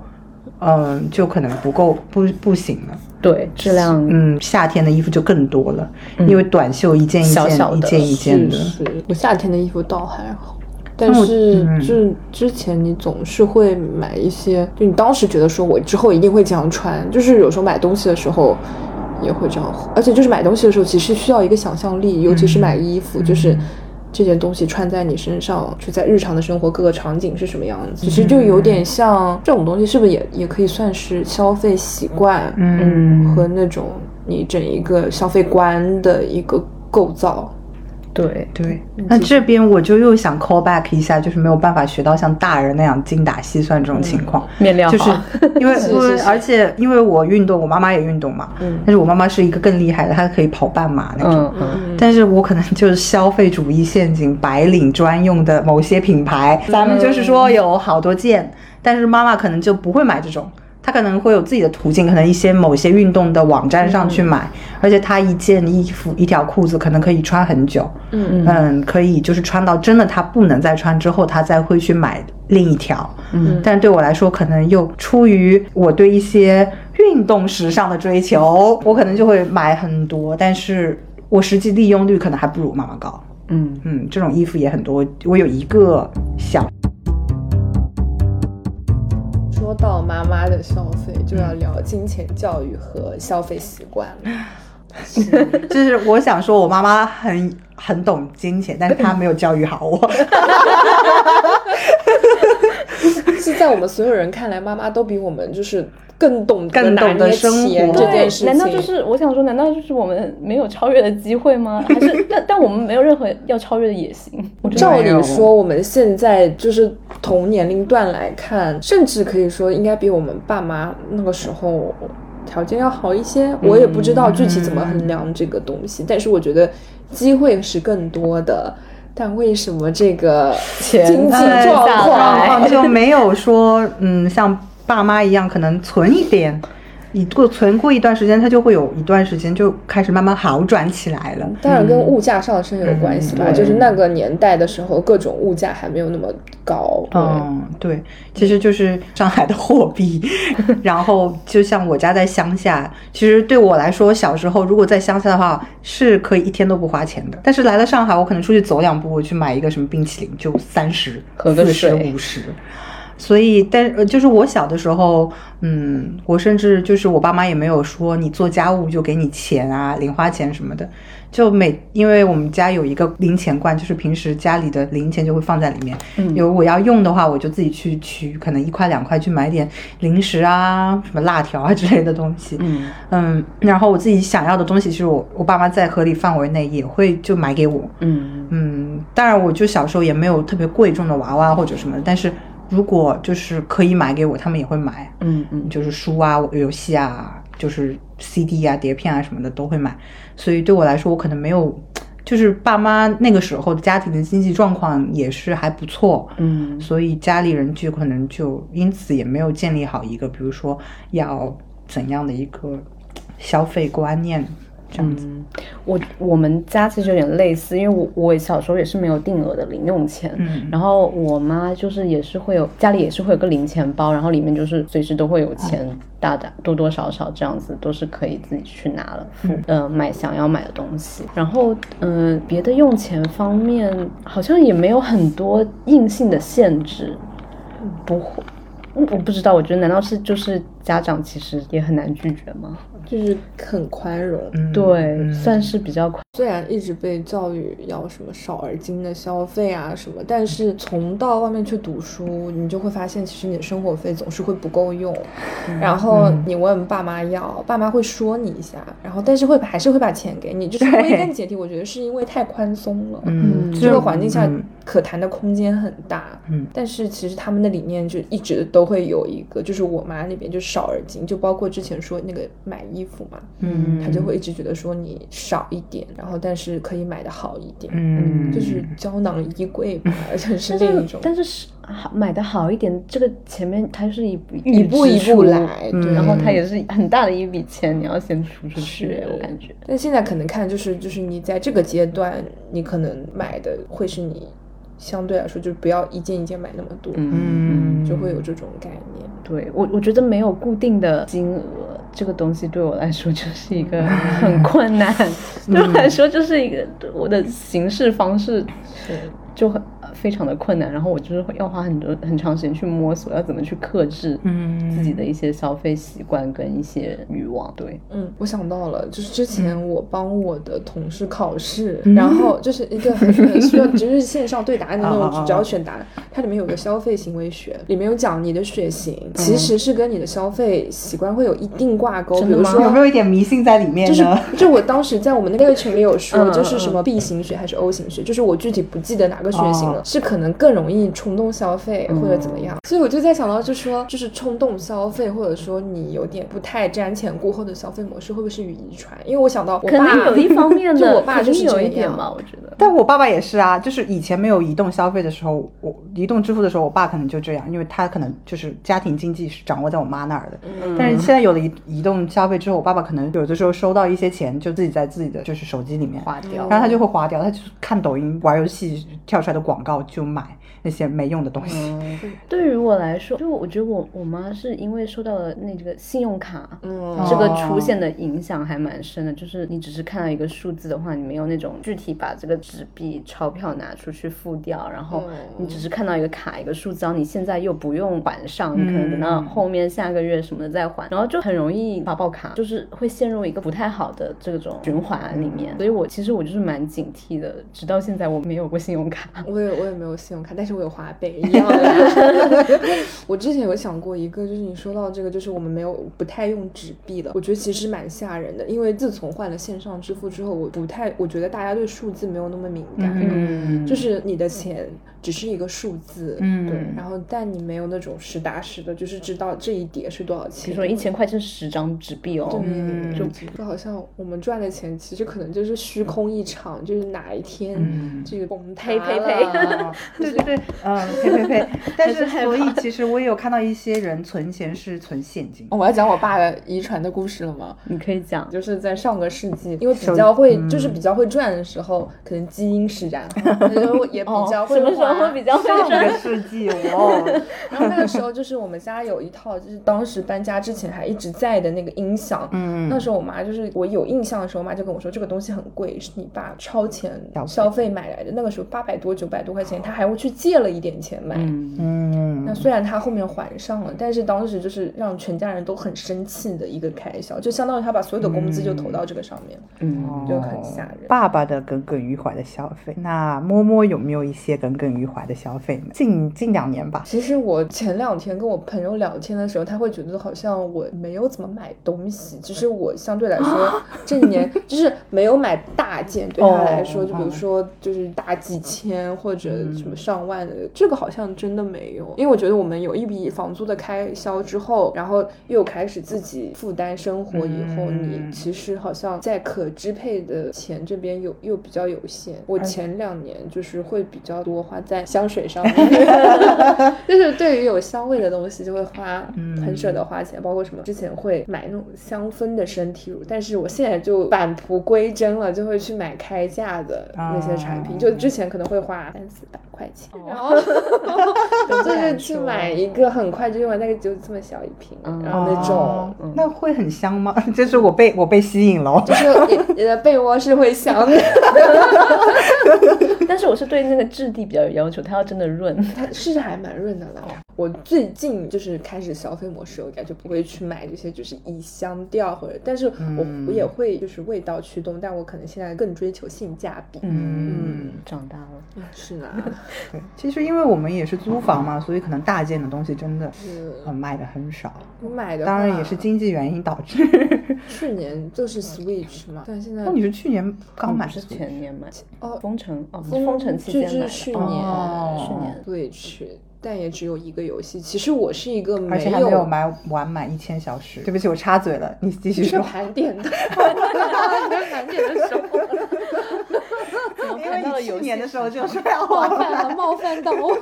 嗯，就可能不够，不不行了。对，质量嗯，夏天的衣服就更多了，因为短袖一件一件小小一件一件的。是是，我夏天的衣服倒还好。但是嗯就之前你总是会买一些，就你当时觉得说我之后一定会这样穿，就是有时候买东西的时候也会这样，而且就是买东西的时候其实需要一个想象力，尤其是买衣服，就是这件东西穿在你身上，就在日常的生活各个场景是什么样子，其实就有点像这种东西，是不是也也可以算是消费习惯，嗯，和那种你整一个消费观的一个构造？对对，那这边我就又想 call back 一下，就是没有办法学到像大人那样精打细算这种情况。面料就是好 因为而且因为我运动，我妈妈也运动嘛，嗯。但是我妈妈是一个更厉害的，她可以跑半马那种。嗯嗯，但是我可能就是消费主义陷阱，白领专用的某些品牌，咱们就是说有好多件，但是妈妈可能就不会买这种，她可能会有自己的途径，可能一些某些运动的网站上去买，而且他一件衣服、一条裤子可能可以穿很久，嗯。嗯，可以就是穿到真的他不能再穿之后，他再会去买另一条，嗯，但对我来说，可能又出于我对一些运动时尚的追求，我可能就会买很多，但是我实际利用率可能还不如妈妈高。嗯。嗯，这种衣服也很多，我有一个小，说到妈妈的消费，就要聊金钱教育和消费习惯了。就是我想说，我妈妈很很懂金钱，但是她没有教育好我。是在我们所有人看来，妈妈都比我们就是更懂更懂得捏生钱活这件事情。难道就是我想说，难道就是我们没有超越的机会吗？还是但但我们没有任何要超越的野心？照理说，我们现在就是同年龄段来看，甚至可以说应该比我们爸妈那个时候条件要好一些。我也不知道具体怎么衡量这个东西，但是我觉得机会是更多的。但为什么这个经济状况就 没有说，嗯，像爸妈一样，可能存一点？你过存过一段时间，它就会有一段时间就开始慢慢好转起来了。当然跟物价上升有关系吧，就是那个年代的时候，各种物价还没有那么高。嗯，对，其实就是上海的货币。然后就像我家在乡下，其实对我来说，小时候如果在乡下的话，是可以一天都不花钱的。但是来了上海，我可能出去走两步，我去买一个什么冰淇淋就三十、四十、五十。所以，但呃，就是我小的时候，嗯，我甚至就是我爸妈也没有说你做家务就给你钱啊，零花钱什么的。就每因为我们家有一个零钱罐，就是平时家里的零钱就会放在里面。嗯，有我要用的话，我就自己去取，可能一块两块去买点零食啊，什么辣条啊之类的东西。嗯嗯，然后我自己想要的东西，其实我我爸妈在合理范围内也会就买给我。嗯嗯，当然我就小时候也没有特别贵重的娃娃或者什么，但是。如果就是可以买给我，他们也会买。嗯嗯，就是书啊、游戏啊、就是 CD 啊、碟片啊什么的都会买。所以对我来说，我可能没有，就是爸妈那个时候的家庭的经济状况也是还不错。嗯，所以家里人就可能就因此也没有建立好一个，比如说要怎样的一个消费观念。嗯，我我们家其实有点类似，因为我我小时候也是没有定额的零用钱，嗯，然后我妈就是也是会有家里也是会有个零钱包，然后里面就是随时都会有钱，大大多多少少这样子都是可以自己去拿了，嗯，买想要买的东西，然后嗯，别的用钱方面好像也没有很多硬性的限制，不会，我不知道，我觉得难道是就是家长其实也很难拒绝吗？就是很宽容，对，算是比较宽。虽然一直被教育要什么少而精的消费啊什么，但是从到外面去读书，你就会发现，其实你的生活费总是会不够用。然后你问爸妈要，爸妈会说你一下，然后但是会还是会把钱给你。就是归根结底，我觉得是因为太宽松了。嗯，这个环境下可谈的空间很大。嗯，但是其实他们的理念就一直都会有一个，就是我妈那边就少而精，就包括之前说那个买。衣服嘛，嗯，他就会一直觉得说你少一点，然后但是可以买的好一点，嗯，就是胶囊衣柜吧，而且是那种，但是是好买的好一点，这个前面它是一一步一步来，对，然后它也是很大的一笔钱，你要先出出去，我感觉。但现在可能看就是就是你在这个阶段，你可能买的会是你相对来说就是不要一件一件买那么多，嗯，就会有这种概念。对我我觉得没有固定的金额。这个东西对我来说 就是一个很困难，对我来说就是一个我的行事方式就很。非常的困难，然后我就是要花很多很长时间去摸索，要怎么去克制嗯自己的一些消费习惯跟一些欲望。对，嗯，我想到了，就是之前我帮我的同事考试，然后就是一个很需要就是线上对答案的那种，只要选答案，它里面有个消费行为学，里面有讲你的血型其实是跟你的消费习惯会有一定挂钩。比如说有没有一点迷信在里面？就是就我当时在我们那个群里有说，就是什么 B 型血还是 O 型血，就是我具体不记得哪个血型了。是可能更容易冲动消费或者怎么样，所以我就在想到，就说就是冲动消费，或者说你有点不太瞻前顾后的消费模式，会不会是与遗传？因为我想到我爸有一方面的，就我爸就是有一点嘛，我觉得。但我爸爸也是啊，就是以前没有移动消费的时候，我移动支付的时候，我爸可能就这样，因为他可能就是家庭经济是掌握在我妈那儿的。嗯。但是现在有了移移动消费之后，我爸爸可能有的时候收到一些钱，就自己在自己的就是手机里面花掉，然后他就会花掉，他就是看抖音、玩游戏跳出来的广告。就买那些没用的东西。对于我来说，就我觉得我我妈是因为受到了那个信用卡这个出现的影响还蛮深的。就是你只是看到一个数字的话，你没有那种具体把这个纸币钞票拿出去付掉，然后你只是看到一个卡一个数字，然后你现在又不用还上，你可能等到后面下个月什么的再还，然后就很容易发爆卡，就是会陷入一个不太好的这种循环里面。所以我其实我就是蛮警惕的，直到现在我没有过信用卡。卡。我也我也没有信用卡，但是我有花呗一样的。我之前有想过一个，就是你说到这个，就是我们没有不太用纸币的。我觉得其实蛮吓人的，因为自从换了线上支付之后，我不太，我觉得大家对数字没有那么敏感。嗯，就是你的钱只是一个数字，嗯对，然后但你没有那种实打实的，就是知道这一叠是多少钱比钱。如说一千块是十张纸币哦。对，就就好像我们赚的钱，其实可能就是虚空一场，就是哪一天这个崩塌呸 对对对，嗯，呸呸呸！但是所以其实我也有看到一些人存钱是存现金。哦我要讲我爸的遗传的故事了吗？你可以讲，就是在上个世纪，因为比较会，就是比较会赚的时候，可能基因使然哈，然后也比较会什么时候比较会上赚个？世纪 哦，然后那个时候就是我们家有一套，就是当时搬家之前还一直在的那个音响。嗯，那时候我妈就是我有印象的时候，我妈就跟我说这个东西很贵，是你爸超前消费消费买来的。那个时候八百多九百多块钱，他还会去借了一点钱买。嗯那虽然他后面还上了，但是当时就是让全家人都很生气的一个开销，就相当于他把所有的工资就投到这个上面，嗯，就很吓人。爸爸的耿耿于怀的消费，那摸摸有没有一些耿耿于怀的消费呢？近近两年吧。其实我前两天跟我朋友聊天的时候，他会觉得好像我没有怎么买东西，只是我相对来说 这一年就是没有买大件，对他来说，哦就比如说就是大几千或者什么上万的，这个好像真的没有，因为我觉得我们有一笔房租的开销之后，然后又开始自己负担生活以后，嗯。你其实好像在可支配的钱这边有又比较有限。我前两年就是会比较多花在香水上面。就是对于有香味的东西就会花，很舍得花钱，包括什么之前会买那种香氛的身体乳，但是我现在就返璞归真了，就会去买开价的那些产品，哦就之前可能会花三四百块钱，然后这 就是去买一个很快就用完，那个就这么小一瓶，然后那种。哦那会很香吗？就是我被我被吸引了哦。就是你你的被窝是会香的，但是我是对那个质地比较有要求，它要真的润。它是还蛮润的啦。我最近就是开始消费模式，我感觉不会去买这些就是以香调或者，但是我我也会就是味道驱动，但我可能现在更追求性价比。嗯，长大了。嗯，是呢，对，其实因为我们也是租房嘛，所以可能大件的东西真的是呃卖的很少。我买的当然也是经济原因导致。去年就是 Switch 嘛，但现在那你是去年刚买是？前年买，哦封城哦，封城期间买的。去年哦去年 Switch，但也只有一个游戏。其实我是一个而且还没有买完满一千小时。对不起，我插嘴了，你继续是说。盘点的，盘点的时候。因为你去年的时候就说要玩冒犯了，冒犯到我。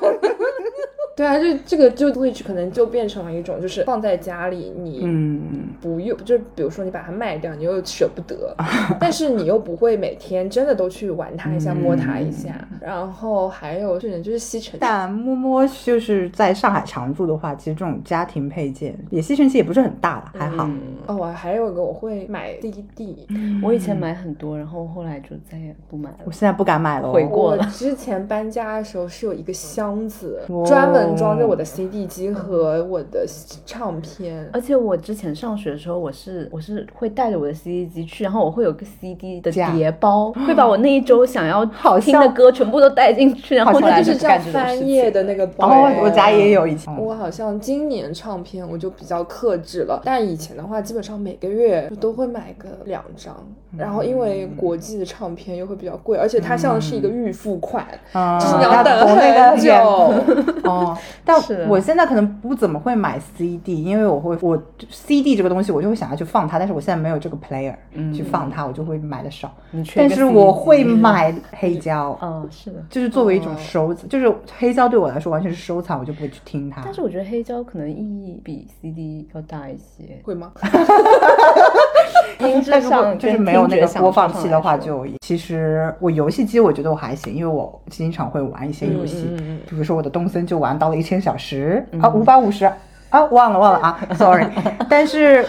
对啊，就这个就 Switch 可能就变成了一种，就是放在家里你嗯，不用，就比如说你把它卖掉，你又舍不得，但是你又不会每天真的都去玩它一下、摸它一下。然后还有这点就是吸尘器，但摸摸就是在上海常住的话，其实这种家庭配件也吸尘器也不是很大了，还好。哦，我还有一个我会买 CD，我以前买很多，然后后来就再也不买了我。现在不敢买了哦。悔过了我之前搬家的时候是有一个箱子专门装着我的 CD 机和我的唱片。而且我之前上学的时候，我是我是会带着我的 CD 机去，然后我会有个 CD 的架碟包，会把我那一周想要好听的歌全部都带进去，然后就是这样翻页。的那个包。哦，我家也有以前。我好像今年唱片我就比较克制了，但以前的话，基本上每个月就都会买个两张。然后因为国际的唱片又会比较贵，而且它像是一个预付款，嗯就是你要等很久。哦，但是我现在可能不怎么会买 CD，因为我会我 CD 这个东西我就会想要去放它，但是我现在没有这个 player、去放它，我就会买的少。但是我会买黑胶，嗯，是的。就是作为一种收藏，就是黑胶对我来说完全是收藏，我就不会去听它。但是我觉得黑胶可能意义比 CD 要大一些，会吗？音质上就是没有那个播放器的话就，其实我游戏机我觉得我还行，因为我经常会玩一些游戏，嗯嗯嗯比如说我的东森就玩到了一千小时、啊，五百五十。啊，忘了忘了啊，sorry。但是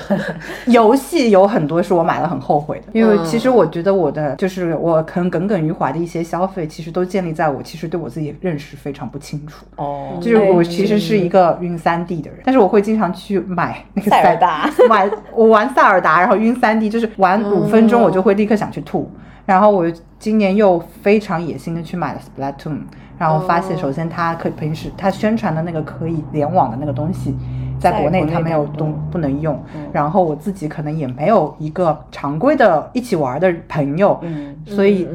游戏有很多是我买了很后悔的，因为其实我觉得我的就是我可能耿耿于怀的一些消费，其实都建立在我其实对我自己认识非常不清楚。哦，就是我其实是一个晕三 D 的人，但是我会经常去买那个塞尔达买我玩塞尔达，然后晕三 D，就是玩五分钟我就会立刻想去吐。然后我今年又非常野心的去买了 Splatoon，然后发现哦。首先它可平时它宣传的那个可以联网的那个东西。在在国内它没有东不能用，嗯。然后我自己可能也没有一个常规的一起玩的朋友，嗯。所以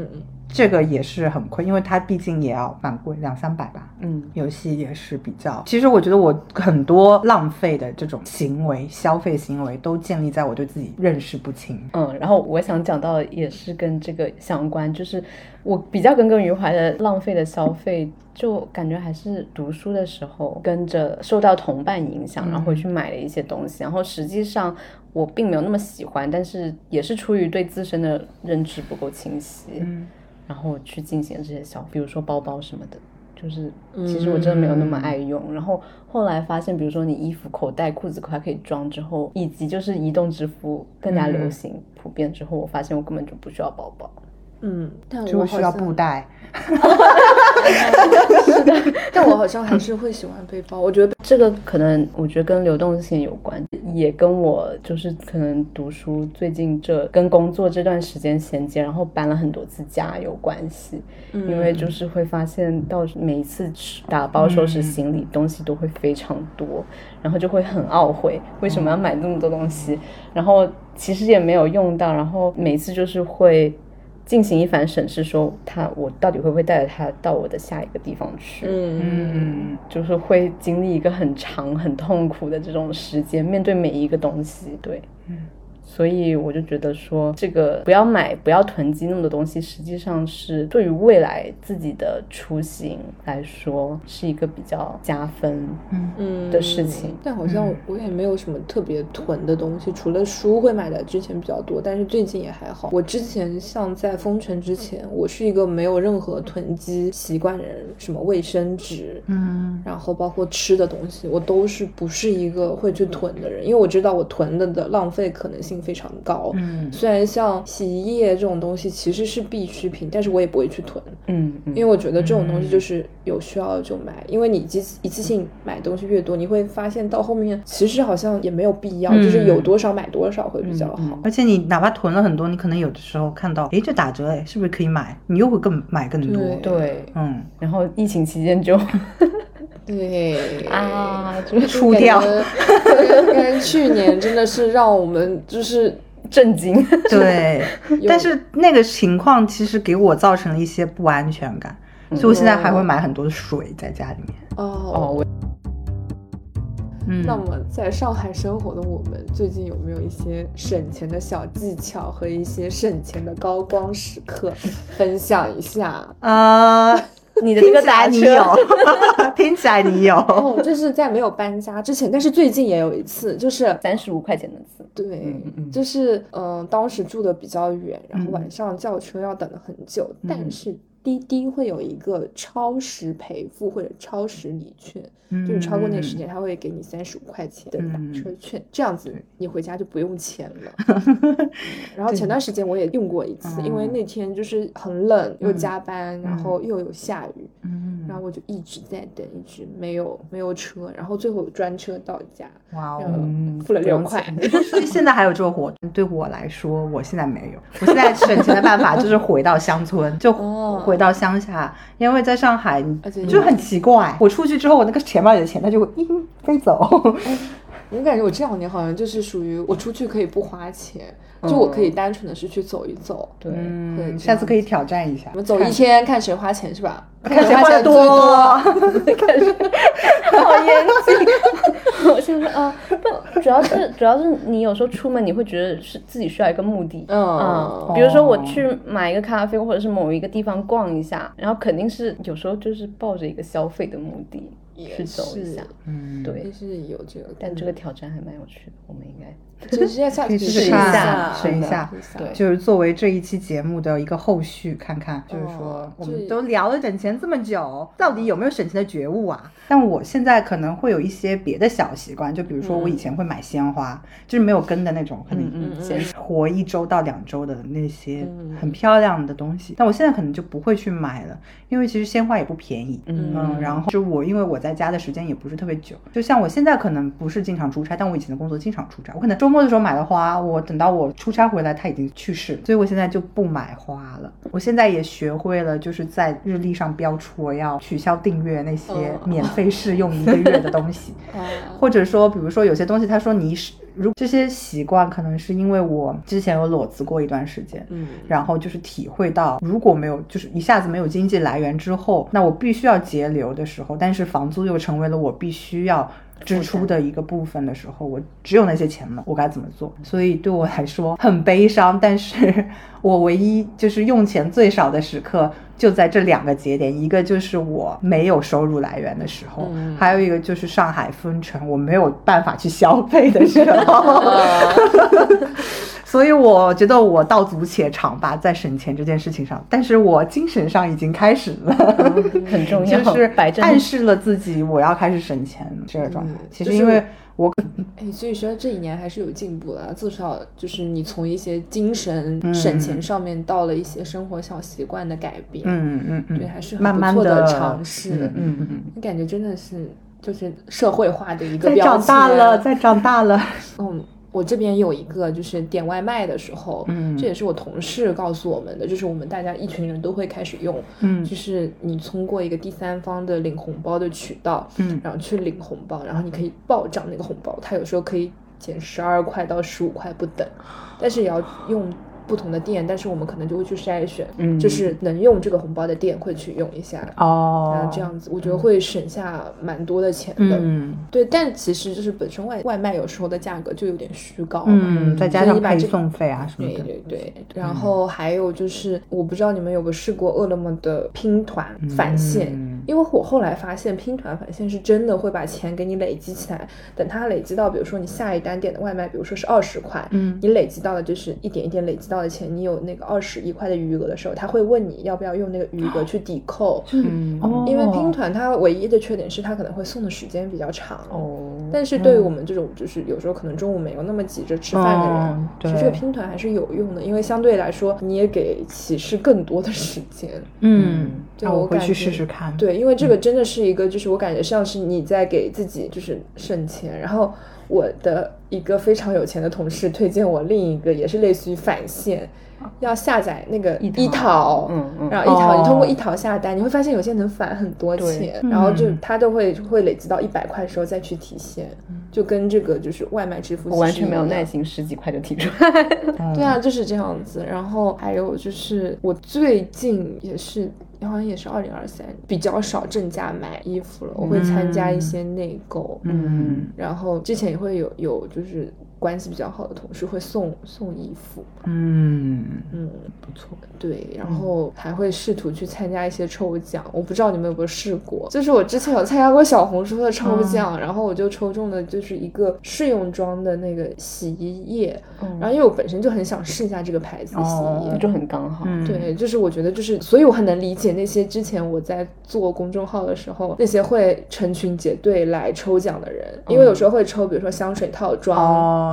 这个也是很亏，因为它毕竟也要蛮贵，两三百吧。嗯游戏也是比较，其实我觉得我很多浪费的这种行为、消费行为都建立在我对自己认识不清。嗯，然后我想讲到的也是跟这个相关，就是我比较耿耿于怀的浪费的消费，就感觉还是读书的时候跟着受到同伴影响，然后回去买了一些东西，然后实际上我并没有那么喜欢，但是也是出于对自身的认知不够清晰，嗯然后去进行这些消费，比如说包包什么的。就是，其实我真的没有那么爱用。然后后来发现，比如说你衣服口袋、裤子口袋可以装之后，以及就是移动支付更加流行、普遍之后，我发现我根本就不需要包包。嗯，但就会需要我好像布袋。但我好像还是会喜欢背包。我觉得这个可能我觉得跟流动性有关，也跟我就是可能读书最近这跟工作这段时间衔接，然后搬了很多次家有关系。因为就是会发现到每一次打包收拾行李，东西都会非常多，然后就会很懊悔为什么要买那么多东西，然后其实也没有用到，然后每次就是会。进行一番审视，说他我到底会不会带着他到我的下一个地方去？嗯。嗯，就是会经历一个很长、很痛苦的这种时间，面对每一个东西，对，嗯，所以我就觉得说，这个不要买、不要囤积那么多东西，实际上是对于未来自己的出行来说是一个比较加分，嗯。的事情。但好像我也没有什么特别囤的东西，除了书会买的之前比较多，但是最近也还好。我之前像在封城之前，我是一个没有任何囤积习惯的人，什么卫生纸，嗯，然后包括吃的东西，我都是不是一个会去囤的人，因为我知道我囤的的浪费可能性非常高。嗯虽然像洗衣液这种东西其实是必需品，但是我也不会去囤。嗯嗯，因为我觉得这种东西就是有需要就买，因为你一次一次性买东西越多，你会发现到后面其实好像也没有必要，嗯就是有多少买多少会比较好。而且你哪怕囤了很多，你可能有的时候看到，哎，这打折，哎，是不是可以买？你又会更买更多。对对，嗯，然后疫情期间就对。啊，就出掉。感觉感觉去年真的是让我们就是震惊，对，但是那个情况其实给我造成了一些不安全感，所以我现在还会买很多的水在家里面。哦。哦，我。嗯，那么在上海生活的我们，最近有没有一些省钱的小技巧和一些省钱的高光时刻？分享一下？呃，你的这个听起来打车你有，听起来你有。哦，这是在没有搬家之前，但是最近也有一次，就是三十五块钱的次，对，嗯嗯就是嗯、呃当时住的比较远，然后嗯晚上叫车要等了很久，但是滴滴会有一个超时赔付或者超时礼券，就是超过那个时间，他会给你三十五块钱的打车券，这样子你回家就不用钱了。然后前段时间我也用过一次，因为那天就是很冷又加班，然后又有下雨，嗯，然后我就一直在等，一直没有没有车，然后最后专车到家，哇哦。嗯，付了六块。所以现在还有这个活动，对我来说，我现在没有。我现在省钱的办法就是回到乡村，就哦回到乡下，因为在上海而且就很奇怪，我出去之后，我那个钱包里的钱它就会咦飞走。我感觉我这两年好像就是属于我出去可以不花钱，就我可以单纯的是去走一走，对，下次可以挑战一下我，们走一天看谁花钱是吧？看谁花钱最多。好严谨。我想说啊，不，主要是主要是你有时候出门你会觉得是自己需要一个目的，嗯比如说我去买一个咖啡，或者是某一个地方逛一下，然后肯定是有时候就是抱着一个消费的目的去走一下，嗯，对也。是有这个，但这个挑战还蛮有趣的，我们应该就是要下可以次试试看试下，试一下对就是作为这一期节目的一个后续，看看，就是说哦我们都聊了省钱这么久，到底有没有省钱的觉悟啊？但我现在可能会有一些别的小习惯，就比如说我以前会买鲜花，就是没有根的那种，可能先活一周到两周的那些嗯很漂亮的东西，但我现在可能就不会去买了，因为其实鲜花也不便宜。嗯嗯，然后就我因为我在在家的时间也不是特别久。就像我现在可能不是经常出差，但我以前的工作经常出差。我可能周末的时候买的花，我等到我出差回来，它已经去世，所以我现在就不买花了。我现在也学会了，就是在日历上标出我要取消订阅那些免费试用一个月的东西，或者说，比如说有些东西，他说你是。如这些习惯可能是因为我之前有裸辞过一段时间，嗯，然后就是体会到，如果没有就是一下子没有经济来源之后，那我必须要节流的时候，但是房租又成为了我必须要支出的一个部分的时候，我只有那些钱了，我该怎么做？所以对我来说很悲伤，但是 我唯一就是用钱最少的时刻。就在这两个节点，一个就是我没有收入来源的时候，还有一个就是上海封城，我没有办法去消费的时候。所以我觉得我道阻且长吧，在省钱这件事情上，但是我精神上已经开始了，很 重要，就是暗示了自己我要开始省钱这个状态。其实因为。我哎，所以说这一年还是有进步的，至少就是你从一些精神省钱上面到了一些生活小习惯的改变，嗯嗯嗯，对，还是很不错的尝试，嗯嗯嗯，你感觉真的是就是社会化的一个在长大了，在长大了，嗯。我这边有一个，就是点外卖的时候，嗯，这也是我同事告诉我们的，就是我们大家一群人都会开始用，嗯，就是你通过一个第三方的领红包的渠道，嗯，然后去领红包，然后你可以暴涨那个红包，它有时候可以减十二块到十五块不等，但是也要用。不同的店，但是我们可能就会去筛选，嗯，就是能用这个红包的店会去用一下。哦，然后这样子，我觉得会省下蛮多的钱的，嗯，对，但其实就是本身外外卖有时候的价格就有点虚高，嗯，再加上配送费啊什么的，对对对，然后还有就是我不知道你们有没有试过饿了么的拼团返现，因为我后来发现拼团返现是真的会把钱给你累积起来，等它累积到比如说你下一单点的外卖，比如说是二十块，嗯，你累积到的就是一点一点累积到。的钱，你有那个二十一块的余额的时候，他会问你要不要用那个余额 去抵扣。嗯，因为拼团它唯一的缺点是它可能会送的时间比较长。哦，但是对于我们这种就是有时候可能中午没有那么急着吃饭的人，其实这个拼团还是有用的，因为相对来说你也给骑士更多的时间。嗯，对我回去试试看。对，因为这个真的是一个，就是我感觉像是你在给自己就是省钱，然后。我的一个非常有钱的同事推荐我另一个也是类似于返现，要下载那个一淘，嗯嗯，然后一淘你通过一淘下单，你会发现有些能返很多钱，然后就它都会会累积到一百块的时候再去提现，就跟这个就是外卖支付，我完全没有耐心，十几块就提出来，对啊，就是这样子。然后还有就是我最近也是。好像也是二零二三，比较少正价买衣服了。我会参加一些内购，嗯，然后之前也会有有就是关系比较好的同事会送送衣服，嗯。嗯，不错，对，然后还会试图去参加一些抽奖。我不知道你们有没有试过，就是我之前有参加过小红书的抽奖，然后我就抽中的就是一个试用装的那个洗衣液，然后因为我本身就很想试一下这个牌子的洗衣液，就很刚好，对，就是我觉得就是，所以我很能理解。那些之前我在做公众号的时候，那些会成群结队来抽奖的人，因为有时候会抽，比如说香水套装，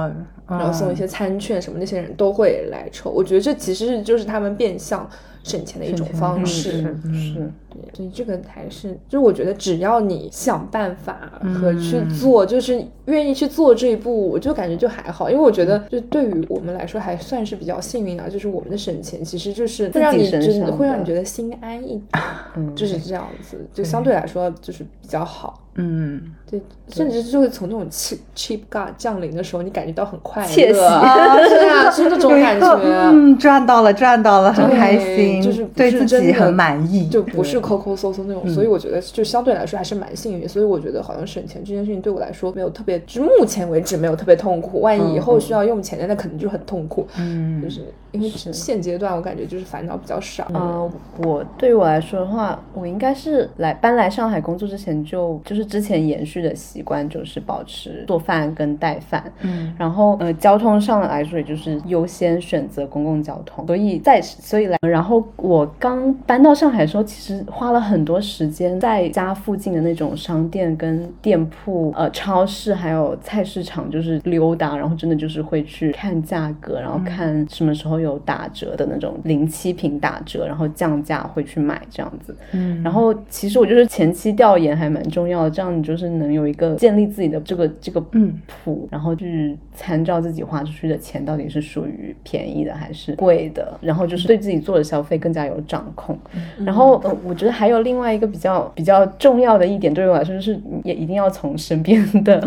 然后送一些餐券什么，那些人都会来抽。我觉得这其实是就是他们变相。省钱的一种方式是，对，所以这个还是，就是我觉得只要你想办法和去做，就是愿意去做这一步，我就感觉就还好，因为我觉得就对于我们来说还算是比较幸运的，就是我们的省钱其实就是会让你真的会让你觉得心安一点，就是。这样子，就相对来说就是比较好。嗯，对，甚至就会从那种 cheap cheap god 降临的时候，你感觉到很快乐，窃喜啊，对啊，是这种感觉，嗯，赚到了，赚到了，很开心，就是对自己很满意，就不是抠抠搜搜那种，所以我觉得就相对来说还是蛮幸运，所以我觉得好像省钱这件事情对我来说没有特别，就目前为止没有特别痛苦，万一以后需要用钱的，那肯定就很痛苦，嗯，就是因为现阶段我感觉就是烦恼比较少。嗯，我对于我来说的话，我应该是来搬来上海工作之前就就是。之前延续的习惯就是保持做饭跟带饭，嗯，然后呃交通上来说，也就是优先选择公共交通。所以在所以来，然后我刚搬到上海的时候，其实花了很多时间在家附近的那种商店跟店铺、呃超市还有菜市场，就是溜达，然后真的就是会去看价格，然后看什么时候有打折的那种零七品打折，然后降价会去买这样子。嗯，然后其实我就是前期调研还蛮重要的，这样你就是能有一个建立自己的这个这个嗯谱，然后去参照自己花出去的钱到底是属于便宜的还是贵的，然后就是对自己做的消费更加有掌控。然后呃，我觉得还有另外一个比较比较重要的一点，对于我来说就是也一定要从身边的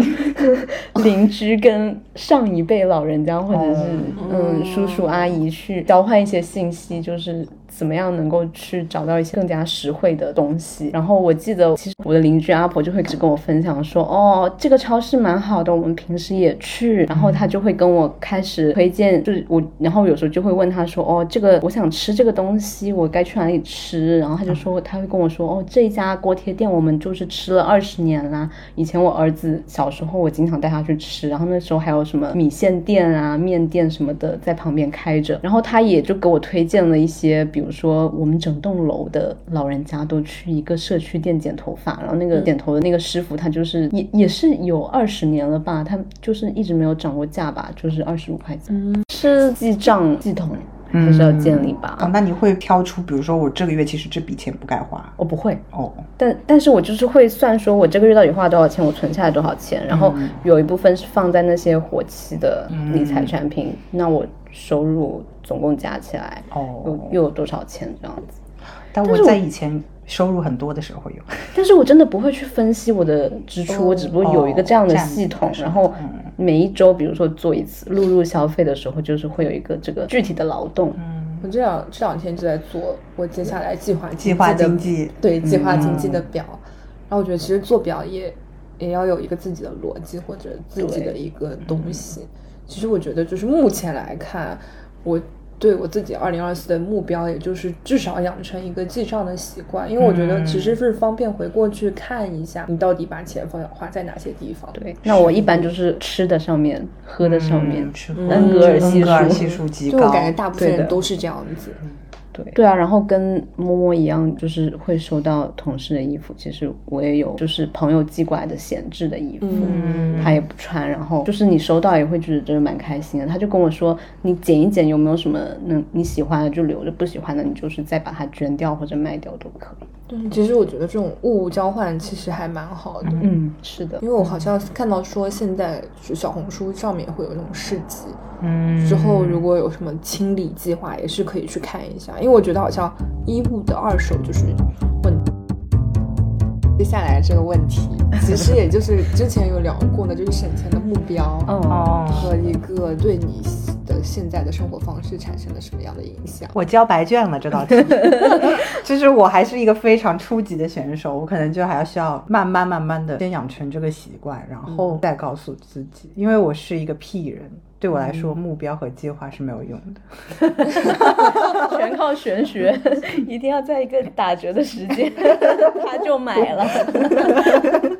邻居跟上一辈老人家或者是嗯叔叔阿姨去交换一些信息，就是。怎么样能够去找到一些更加实惠的东西？然后我记得，其实我的邻居阿婆就会一直跟我分享说，哦，这个超市蛮好的，我们平时也去。然后她就会跟我开始推荐，就是我，然后有时候就会问她说，哦，这个我想吃这个东西，我该去哪里吃？然后她就说，她会跟我说，哦，这家锅贴店我们就是吃了二十年啦。以前我儿子小时候，我经常带他去吃。然后那时候还有什么米线店啊、面店什么的在旁边开着。然后他也就给我推荐了一些，比如。说我们整栋楼的老人家都去一个社区店剪头发，然后那个剪头的那个师傅他就是也也是有二十年了吧，他就是一直没有涨过价吧，就是二十五块钱。嗯，是记账系统还是要建立吧？哦，那你会挑出，比如说我这个月其实这笔钱不该花，我不会。哦，但但是我就是会算说我这个月到底花了多少钱，我存下来多少钱，然后有一部分是放在那些活期的理财产品，那我收入。总共加起来哦，又又有多少钱这样子？但我在以前收入很多的时候会有，但是我真的不会去分析我的支出，我只不过有一个这样的系统，然后每一周，比如说做一次录入消费的时候，就是会有一个这个具体的劳动。嗯，我这两这两天就在做我接下来计划计划经济对计划经济的表，然后我觉得其实做表也也要有一个自己的逻辑或者自己的一个东西。其实我觉得就是目前来看，我。对我自己二零二四的目标，也就是至少养成一个记账的习惯，因为我觉得其实是方便回过去看一下，你到底把钱放花在哪些地方。对，那我一般就是吃的上面，喝的上面，恩格尔系数极高，就我感觉大部分人都是这样子。对对啊，然后跟摸摸一样，就是会收到同事的衣服。其实我也有，就是朋友寄过来的闲置的衣服，他也不穿。然后就是你收到也会觉得真的蛮开心的。他就跟我说，你剪一剪，有没有什么能你喜欢的就留着，不喜欢的你就是再把它捐掉或者卖掉都可以。对，其实我觉得这种物物交换其实还蛮好的。嗯，是的，因为我好像看到说现在就小红书上面会有那种市集。嗯，之后如果有什么清理计划，也是可以去看一下，因为我觉得好像衣物的二手就是问。接下来这个问题，其实也就是之前有聊过的，就是省钱的目标哦，和一个对你的现在的生活方式产生了什么样的影响。我交白卷了这道题，就是我还是一个非常初级的选手，我可能就还要需要慢慢慢慢的先养成这个习惯，然后再告诉自己，因为我是一个屁人。对我来说，目标和计划是没有用的，全靠玄学，一定要在一个打折的时间，他就买了。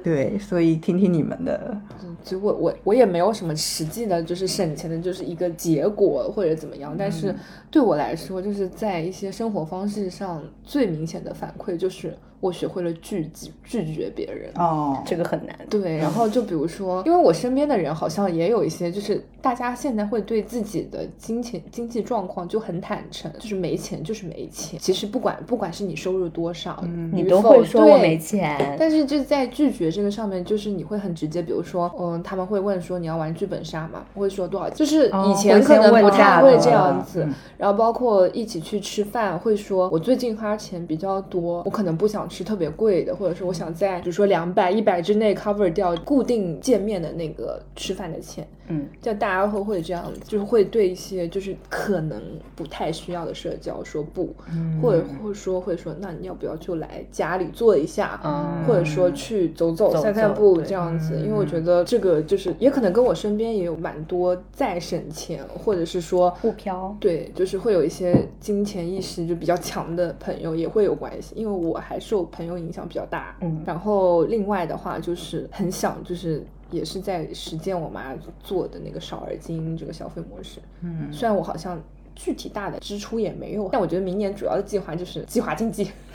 对，所以听听你们的。其实我我我也没有什么实际的，就是省钱的，就是一个结果或者怎么样。但是对我来说，就是在一些生活方式上最明显的反馈就是。我学会了拒拒拒绝别人哦，这个很难。对，然后就比如说，因为我身边的人好像也有一些，就是大家现在会对自己的金钱经济状况就很坦诚，就是没钱就是没钱。其实不管不管是你收入多少，你都会说我没钱。但是就在拒绝这个上面，就是你会很直接，比如说，嗯，他们会问说你要玩剧本杀吗？会说多少？就是以前可能不太会这样子。然后包括一起去吃饭，会说我最近花钱比较多，我可能不想。吃特别贵的，或者是我想在比如说两百、一百之内 cover 掉固定见面的那个吃饭的钱。嗯，就大家会会这样子，就是会对一些就是可能不太需要的社交说不，或者或者说会说，那你要不要就来家里坐一下，或者说去走走散散步这样子？因为我觉得这个就是也可能跟我身边也有蛮多在省钱，或者是说不飘，对，就是会有一些金钱意识就比较强的朋友也会有关系。因为我还受朋友影响比较大，嗯，然后另外的话就是很想就是。也是在实践我妈做的那个少而精这个消费模式。嗯，虽然我好像具体大的支出也没有。但我觉得明年主要的计划就是计划经济，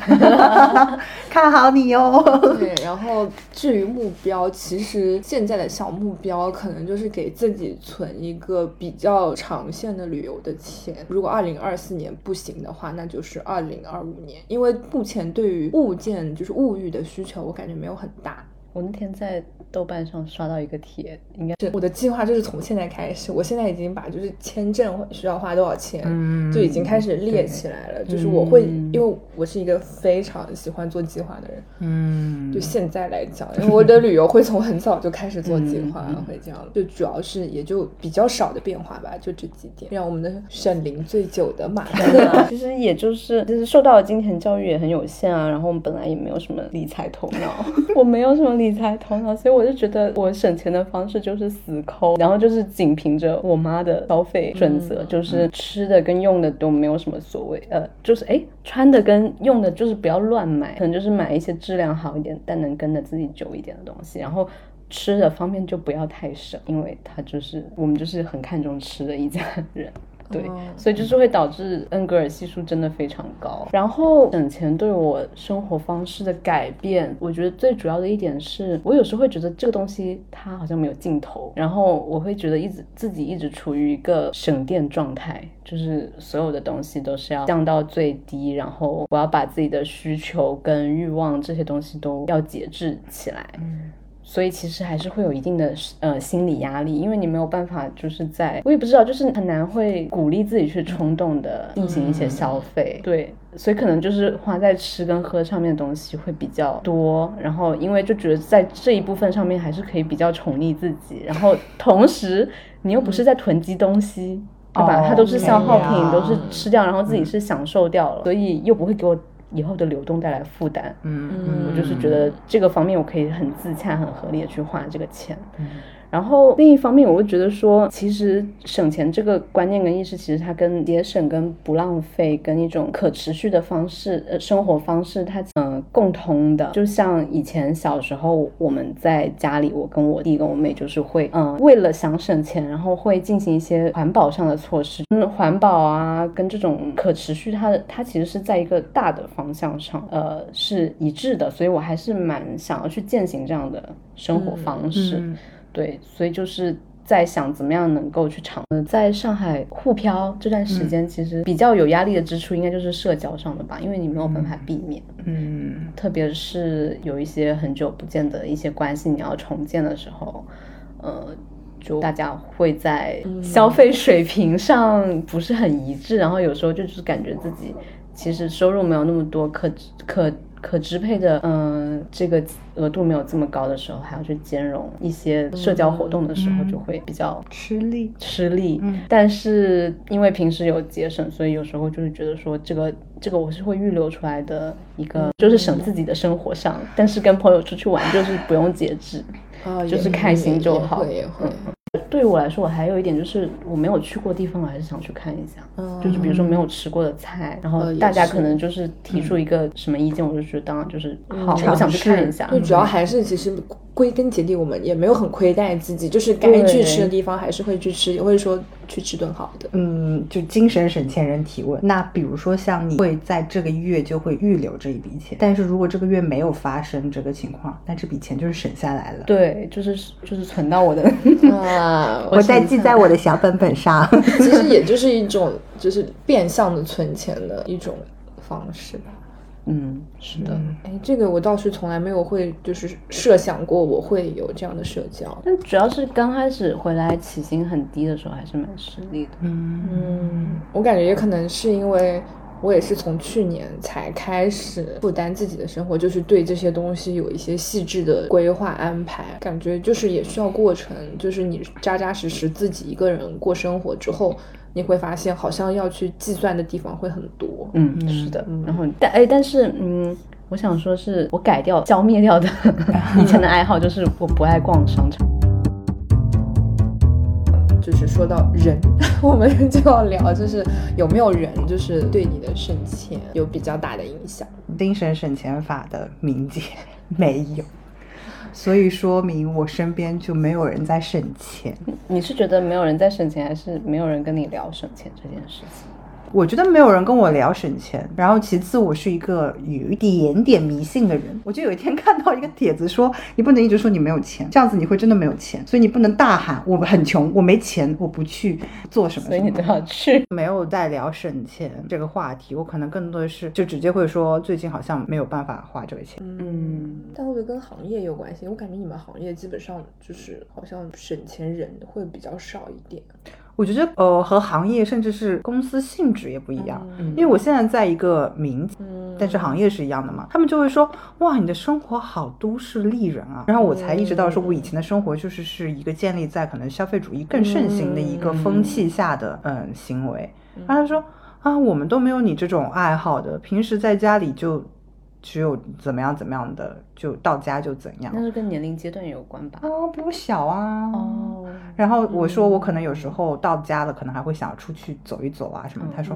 看好你哦。对，然后至于目标，其实现在的小目标可能就是给自己存一个比较长线的旅游的钱。如果二零二四年不行的话，那就是二零二五年，因为目前对于物件就是物欲的需求，我感觉没有很大。我那天在豆瓣上刷到一个帖，应该是我的计划就是从现在开始，我现在已经把就是签证需要花多少钱，嗯就已经开始列起来了。就是我会，因为我是一个非常喜欢做计划的人，嗯，就现在来讲，因为我的旅游会从很早就开始做计划，会这样。就主要是也就比较少的变化吧，就这几点，让我们的沈凌最久的马克，其实也就是就是受到的金钱教育也很有限啊，然后我们本来也没有什么理财头脑，我没有什么理。理财头脑，所以我就觉得我省钱的方式就是死抠，然后就是仅凭着我妈的消费准则，就是吃的跟用的都没有什么所谓，呃，就是哎穿的跟用的就是不要乱买，可能就是买一些质量好一点但能跟着自己久一点的东西，然后吃的方面就不要太省，因为他就是我们就是很看重吃的一家人。对，所以就是会导致恩格尔系数真的非常高。然后省钱对我生活方式的改变，我觉得最主要的一点是我有时候会觉得这个东西它好像没有尽头，然后我会觉得一直自己一直处于一个省电状态，就是所有的东西都是要降到最低，然后我要把自己的需求跟欲望这些东西都要节制起来。所以其实还是会有一定的呃心理压力，因为你没有办法就是在，我也不知道，就是很难会鼓励自己去冲动的进行一些消费，对，所以可能就是花在吃跟喝上面的东西会比较多，然后因为就觉得在这一部分上面还是可以比较宠溺自己，然后同时你又不是在囤积东西，对吧？它都是消耗品，都是吃掉，然后自己是享受掉了，所以又不会给我。以后的流动带来负担，嗯，我就是觉得这个方面我可以很自洽、很合理的去花这个钱。然后另一方面，我会觉得说，其实省钱这个观念跟意识，其实它跟节省、跟不浪费、跟一种可持续的方式、呃生活方式，它嗯共通的。就像以前小时候我们在家里，我跟我弟跟我妹就是会嗯为了想省钱，然后会进行一些环保上的措施。嗯，环保啊，跟这种可持续，它的它其实是在一个大的方向上，呃是一致的。所以我还是蛮想要去践行这样的生活方式。对，所以就是在想怎么样能够去尝。在上海沪漂这段时间，其实比较有压力的支出应该就是社交上的吧，因为你没有办法避免。嗯，特别是有一些很久不见的一些关系，你要重建的时候，呃，就大家会在消费水平上不是很一致，然后有时候就是感觉自己其实收入没有那么多，可可。可支配的，嗯，这个额度没有这么高的时候，还要去兼容一些社交活动的时候，就会比较吃力，吃力。但是因为平时有节省，所以有时候就是觉得说，这个这个我是会预留出来的一个，就是省自己的生活上。但是跟朋友出去玩，就是不用节制，就是开心就好。也会。对于我来说，我还有一点就是我没有去过地方，我还是想去看一下。嗯，就是比如说没有吃过的菜，然后大家可能就是提出一个什么意见，我就觉得当然就是好，我想去看一下。就，主要还是其实。归根结底，我们也没有很亏待自己，就是该去吃的地方还是会去吃，也会说去吃顿好的。嗯，就精神省钱人提问。那比如说像你会在这个月就会预留这一笔钱，但是如果这个月没有发生这个情况，那这笔钱就是省下来了。对，就是就是存到我的啊，我再记在我的小本本上。其实也就是一种就是变相的存钱的一种方式吧。嗯，是的，哎，这个我倒是从来没有会就是设想过我会有这样的社交。但主要是刚开始回来起薪很低的时候，还是蛮吃力的。嗯嗯，我感觉也可能是因为我也是从去年才开始负担自己的生活，就是对这些东西有一些细致的规划安排。感觉就是也需要过程，就是你扎扎实实自己一个人过生活之后。你会发现，好像要去计算的地方会很多。嗯，是的。然后，但哎，但是，嗯，我想说，是我改掉、消灭掉的 以前的爱好，就是我不爱逛商场。就是说到人，我们就要聊，就是有没有人，就是对你的省钱有比较大的影响。精神省钱法的明解没有。所以说明我身边就没有人在省钱。你是觉得没有人在省钱，还是没有人跟你聊省钱这件事情？我觉得没有人跟我聊省钱，然后其次我是一个有一点点迷信的人。我就有一天看到一个帖子说，你不能一直说你没有钱，这样子你会真的没有钱，所以你不能大喊我很穷，我没钱，我不去做什么。所以你都要去。没有在聊省钱这个话题，我可能更多的是就直接会说最近好像没有办法花这个钱。嗯，但会不会跟行业有关系？我感觉你们行业基本上就是好像省钱人会比较少一点。我觉得呃和行业甚至是公司性质也不一样，因为我现在在一个民，但是行业是一样的嘛，他们就会说哇你的生活好都市丽人啊，然后我才意识到说我以前的生活就是是一个建立在可能消费主义更盛行的一个风气下的嗯行为，然后他说啊我们都没有你这种爱好的，平时在家里就。只有怎么样怎么样的，就到家就怎样。那是跟年龄阶段有关吧？哦，比我小啊。哦。然后我说我可能有时候到家了，可能还会想出去走一走啊什么。他说，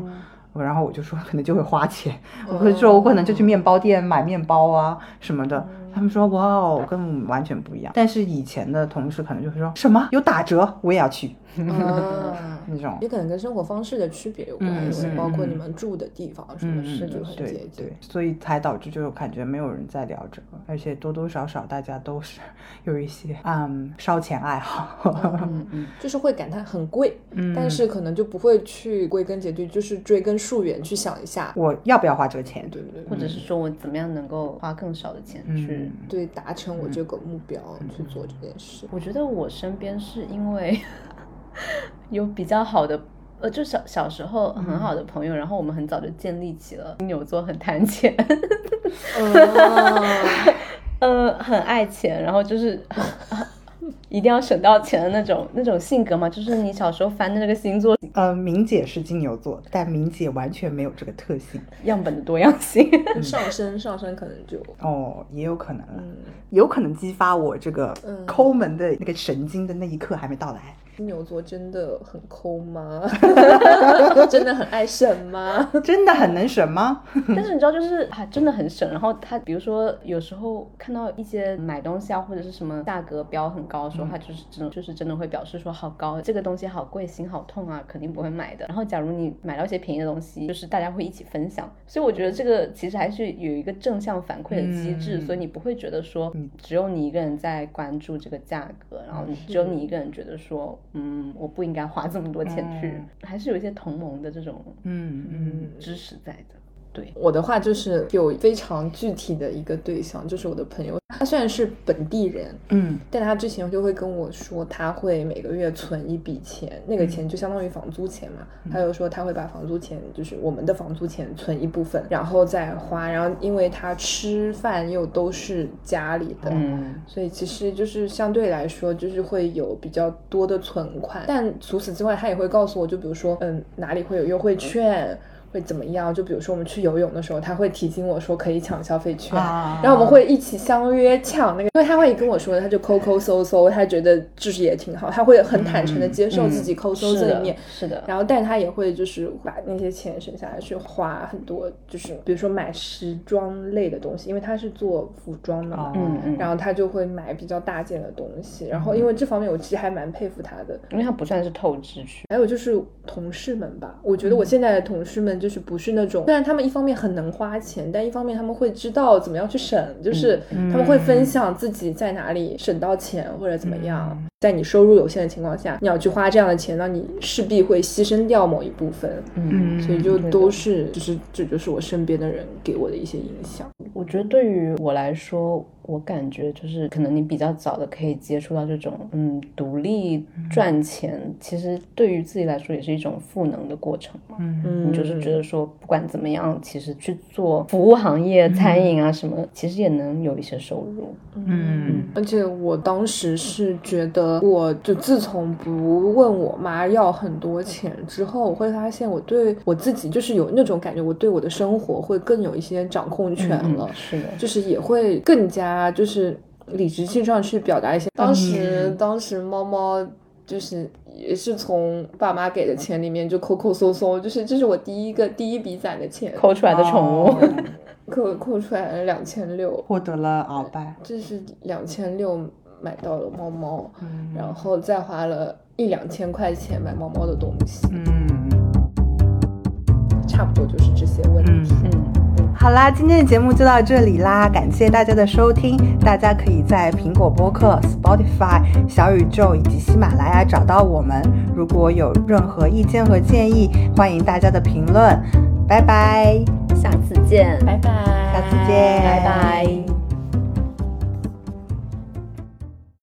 然后我就说可能就会花钱。我会说我可能就去面包店买面包啊什么的。他们说哇哦，跟我们完全不一样。但是以前的同事可能就会说什么有打折，我也要去。那种。也可能跟生活方式的区别有关系，包括你们住的地方什么是就很接近，对，所以才导致就是感觉没有人在聊这个，而且多多少少大家都是有一些嗯烧钱爱好，嗯嗯，就是会感叹很贵，但是可能就不会去归根结底，就是追根溯源去想一下。我要不要花这个钱，对不对，或者是说我怎么样能够花更少的钱去对达成我这个目标去做这件事。我觉得我身边是因为。有比较好的，呃，就小小时候很好的朋友，然后我们很早就建立起了金牛座很贪钱，呃，很爱钱，然后就是 一定要省到钱的那种那种性格嘛。就是你小时候翻的那个星座，呃，明姐是金牛座，但明姐完全没有这个特性，样本的多样性，上升上升可能就哦，也有可能，有可能激发我这个抠门的那个神经的那一刻还没到来。金牛座真的很抠吗？真的很爱省吗？真的很能省吗？但是你知道，就是啊真的很省。然后他比如说有时候看到一些买东西啊，或者是什么价格标很高的时候，他就是真的就是真的会表示说好高，这个东西好贵，心好痛啊，肯定不会买的。然后假如你买到一些便宜的东西，就是大家会一起分享。所以我觉得这个其实还是有一个正向反馈的机制，所以你不会觉得说只有你一个人在关注这个价格，然后只有你一个人觉得说。嗯，我不应该花这么多钱去，还是有一些同盟的这种嗯嗯支持在的。对我的话，就是有非常具体的一个对象，就是我的朋友。他虽然是本地人，嗯，但他之前就会跟我说，他会每个月存一笔钱，那个钱就相当于房租钱嘛。他就说他会把房租钱，就是我们的房租钱存一部分，然后再花。然后因为他吃饭又都是家里的，嗯，所以其实就是相对来说，就是会有比较多的存款。但除此之外，他也会告诉我，就比如说，嗯，哪里会有优惠券。会怎么样？就比如说我们去游泳的时候，他会提醒我说可以抢消费券，然后我们会一起相约抢那个，因为他会跟我说，他就抠抠搜搜，他觉得就是也挺好，他会很坦诚的接受自己抠搜这一面，是的。然后，但他也会就是把那些钱省下来去花很多，就是比如说买时装类的东西，因为他是做服装的嘛，嗯嗯，然后他就会买比较大件的东西。然后，因为这方面我其实还蛮佩服他的，因为他不算是透支去。还有就是同事们吧，我觉得我现在的同事们。就是不是那种，虽然他们一方面很能花钱，但一方面他们会知道怎么样去省，就是他们会分享自己在哪里省到钱或者怎么样。在你收入有限的情况下，你要去花这样的钱，那你势必会牺牲掉某一部分。嗯，所以就都是，就是这就是我身边的人给我的一些影响。我觉得对于我来说，我感觉就是可能你比较早的可以接触到这种，嗯，独立赚钱，其实对于自己来说也是一种赋能的过程嘛。嗯，你就是觉得说不管怎么样，其实去做服务行业、餐饮啊什么，其实也能有一些收入。嗯，而且我当时是觉得。我就自从不问我妈要很多钱之后，我会发现我对我自己就是有那种感觉，我对我的生活会更有一些掌控权了。是的，就是也会更加就是理直气壮去表达一些。当时当时猫猫就是也是从爸妈给的钱里面就抠抠搜搜，就是这是我第一个第一笔攒的钱，抠出来的宠物，抠抠出来了两千六，获得了鳌拜，这是两千六。买到了猫猫，然后再花了一两千块钱买猫猫的东西。嗯。差不多就是这些问题。嗯，好啦，今天的节目就到这里啦，感谢大家的收听。大家可以在苹果播客、Spotify、小宇宙以及喜马拉雅找到我们。如果有任何意见和建议，欢迎大家的评论。拜拜，下次见，拜拜，下次见，拜拜。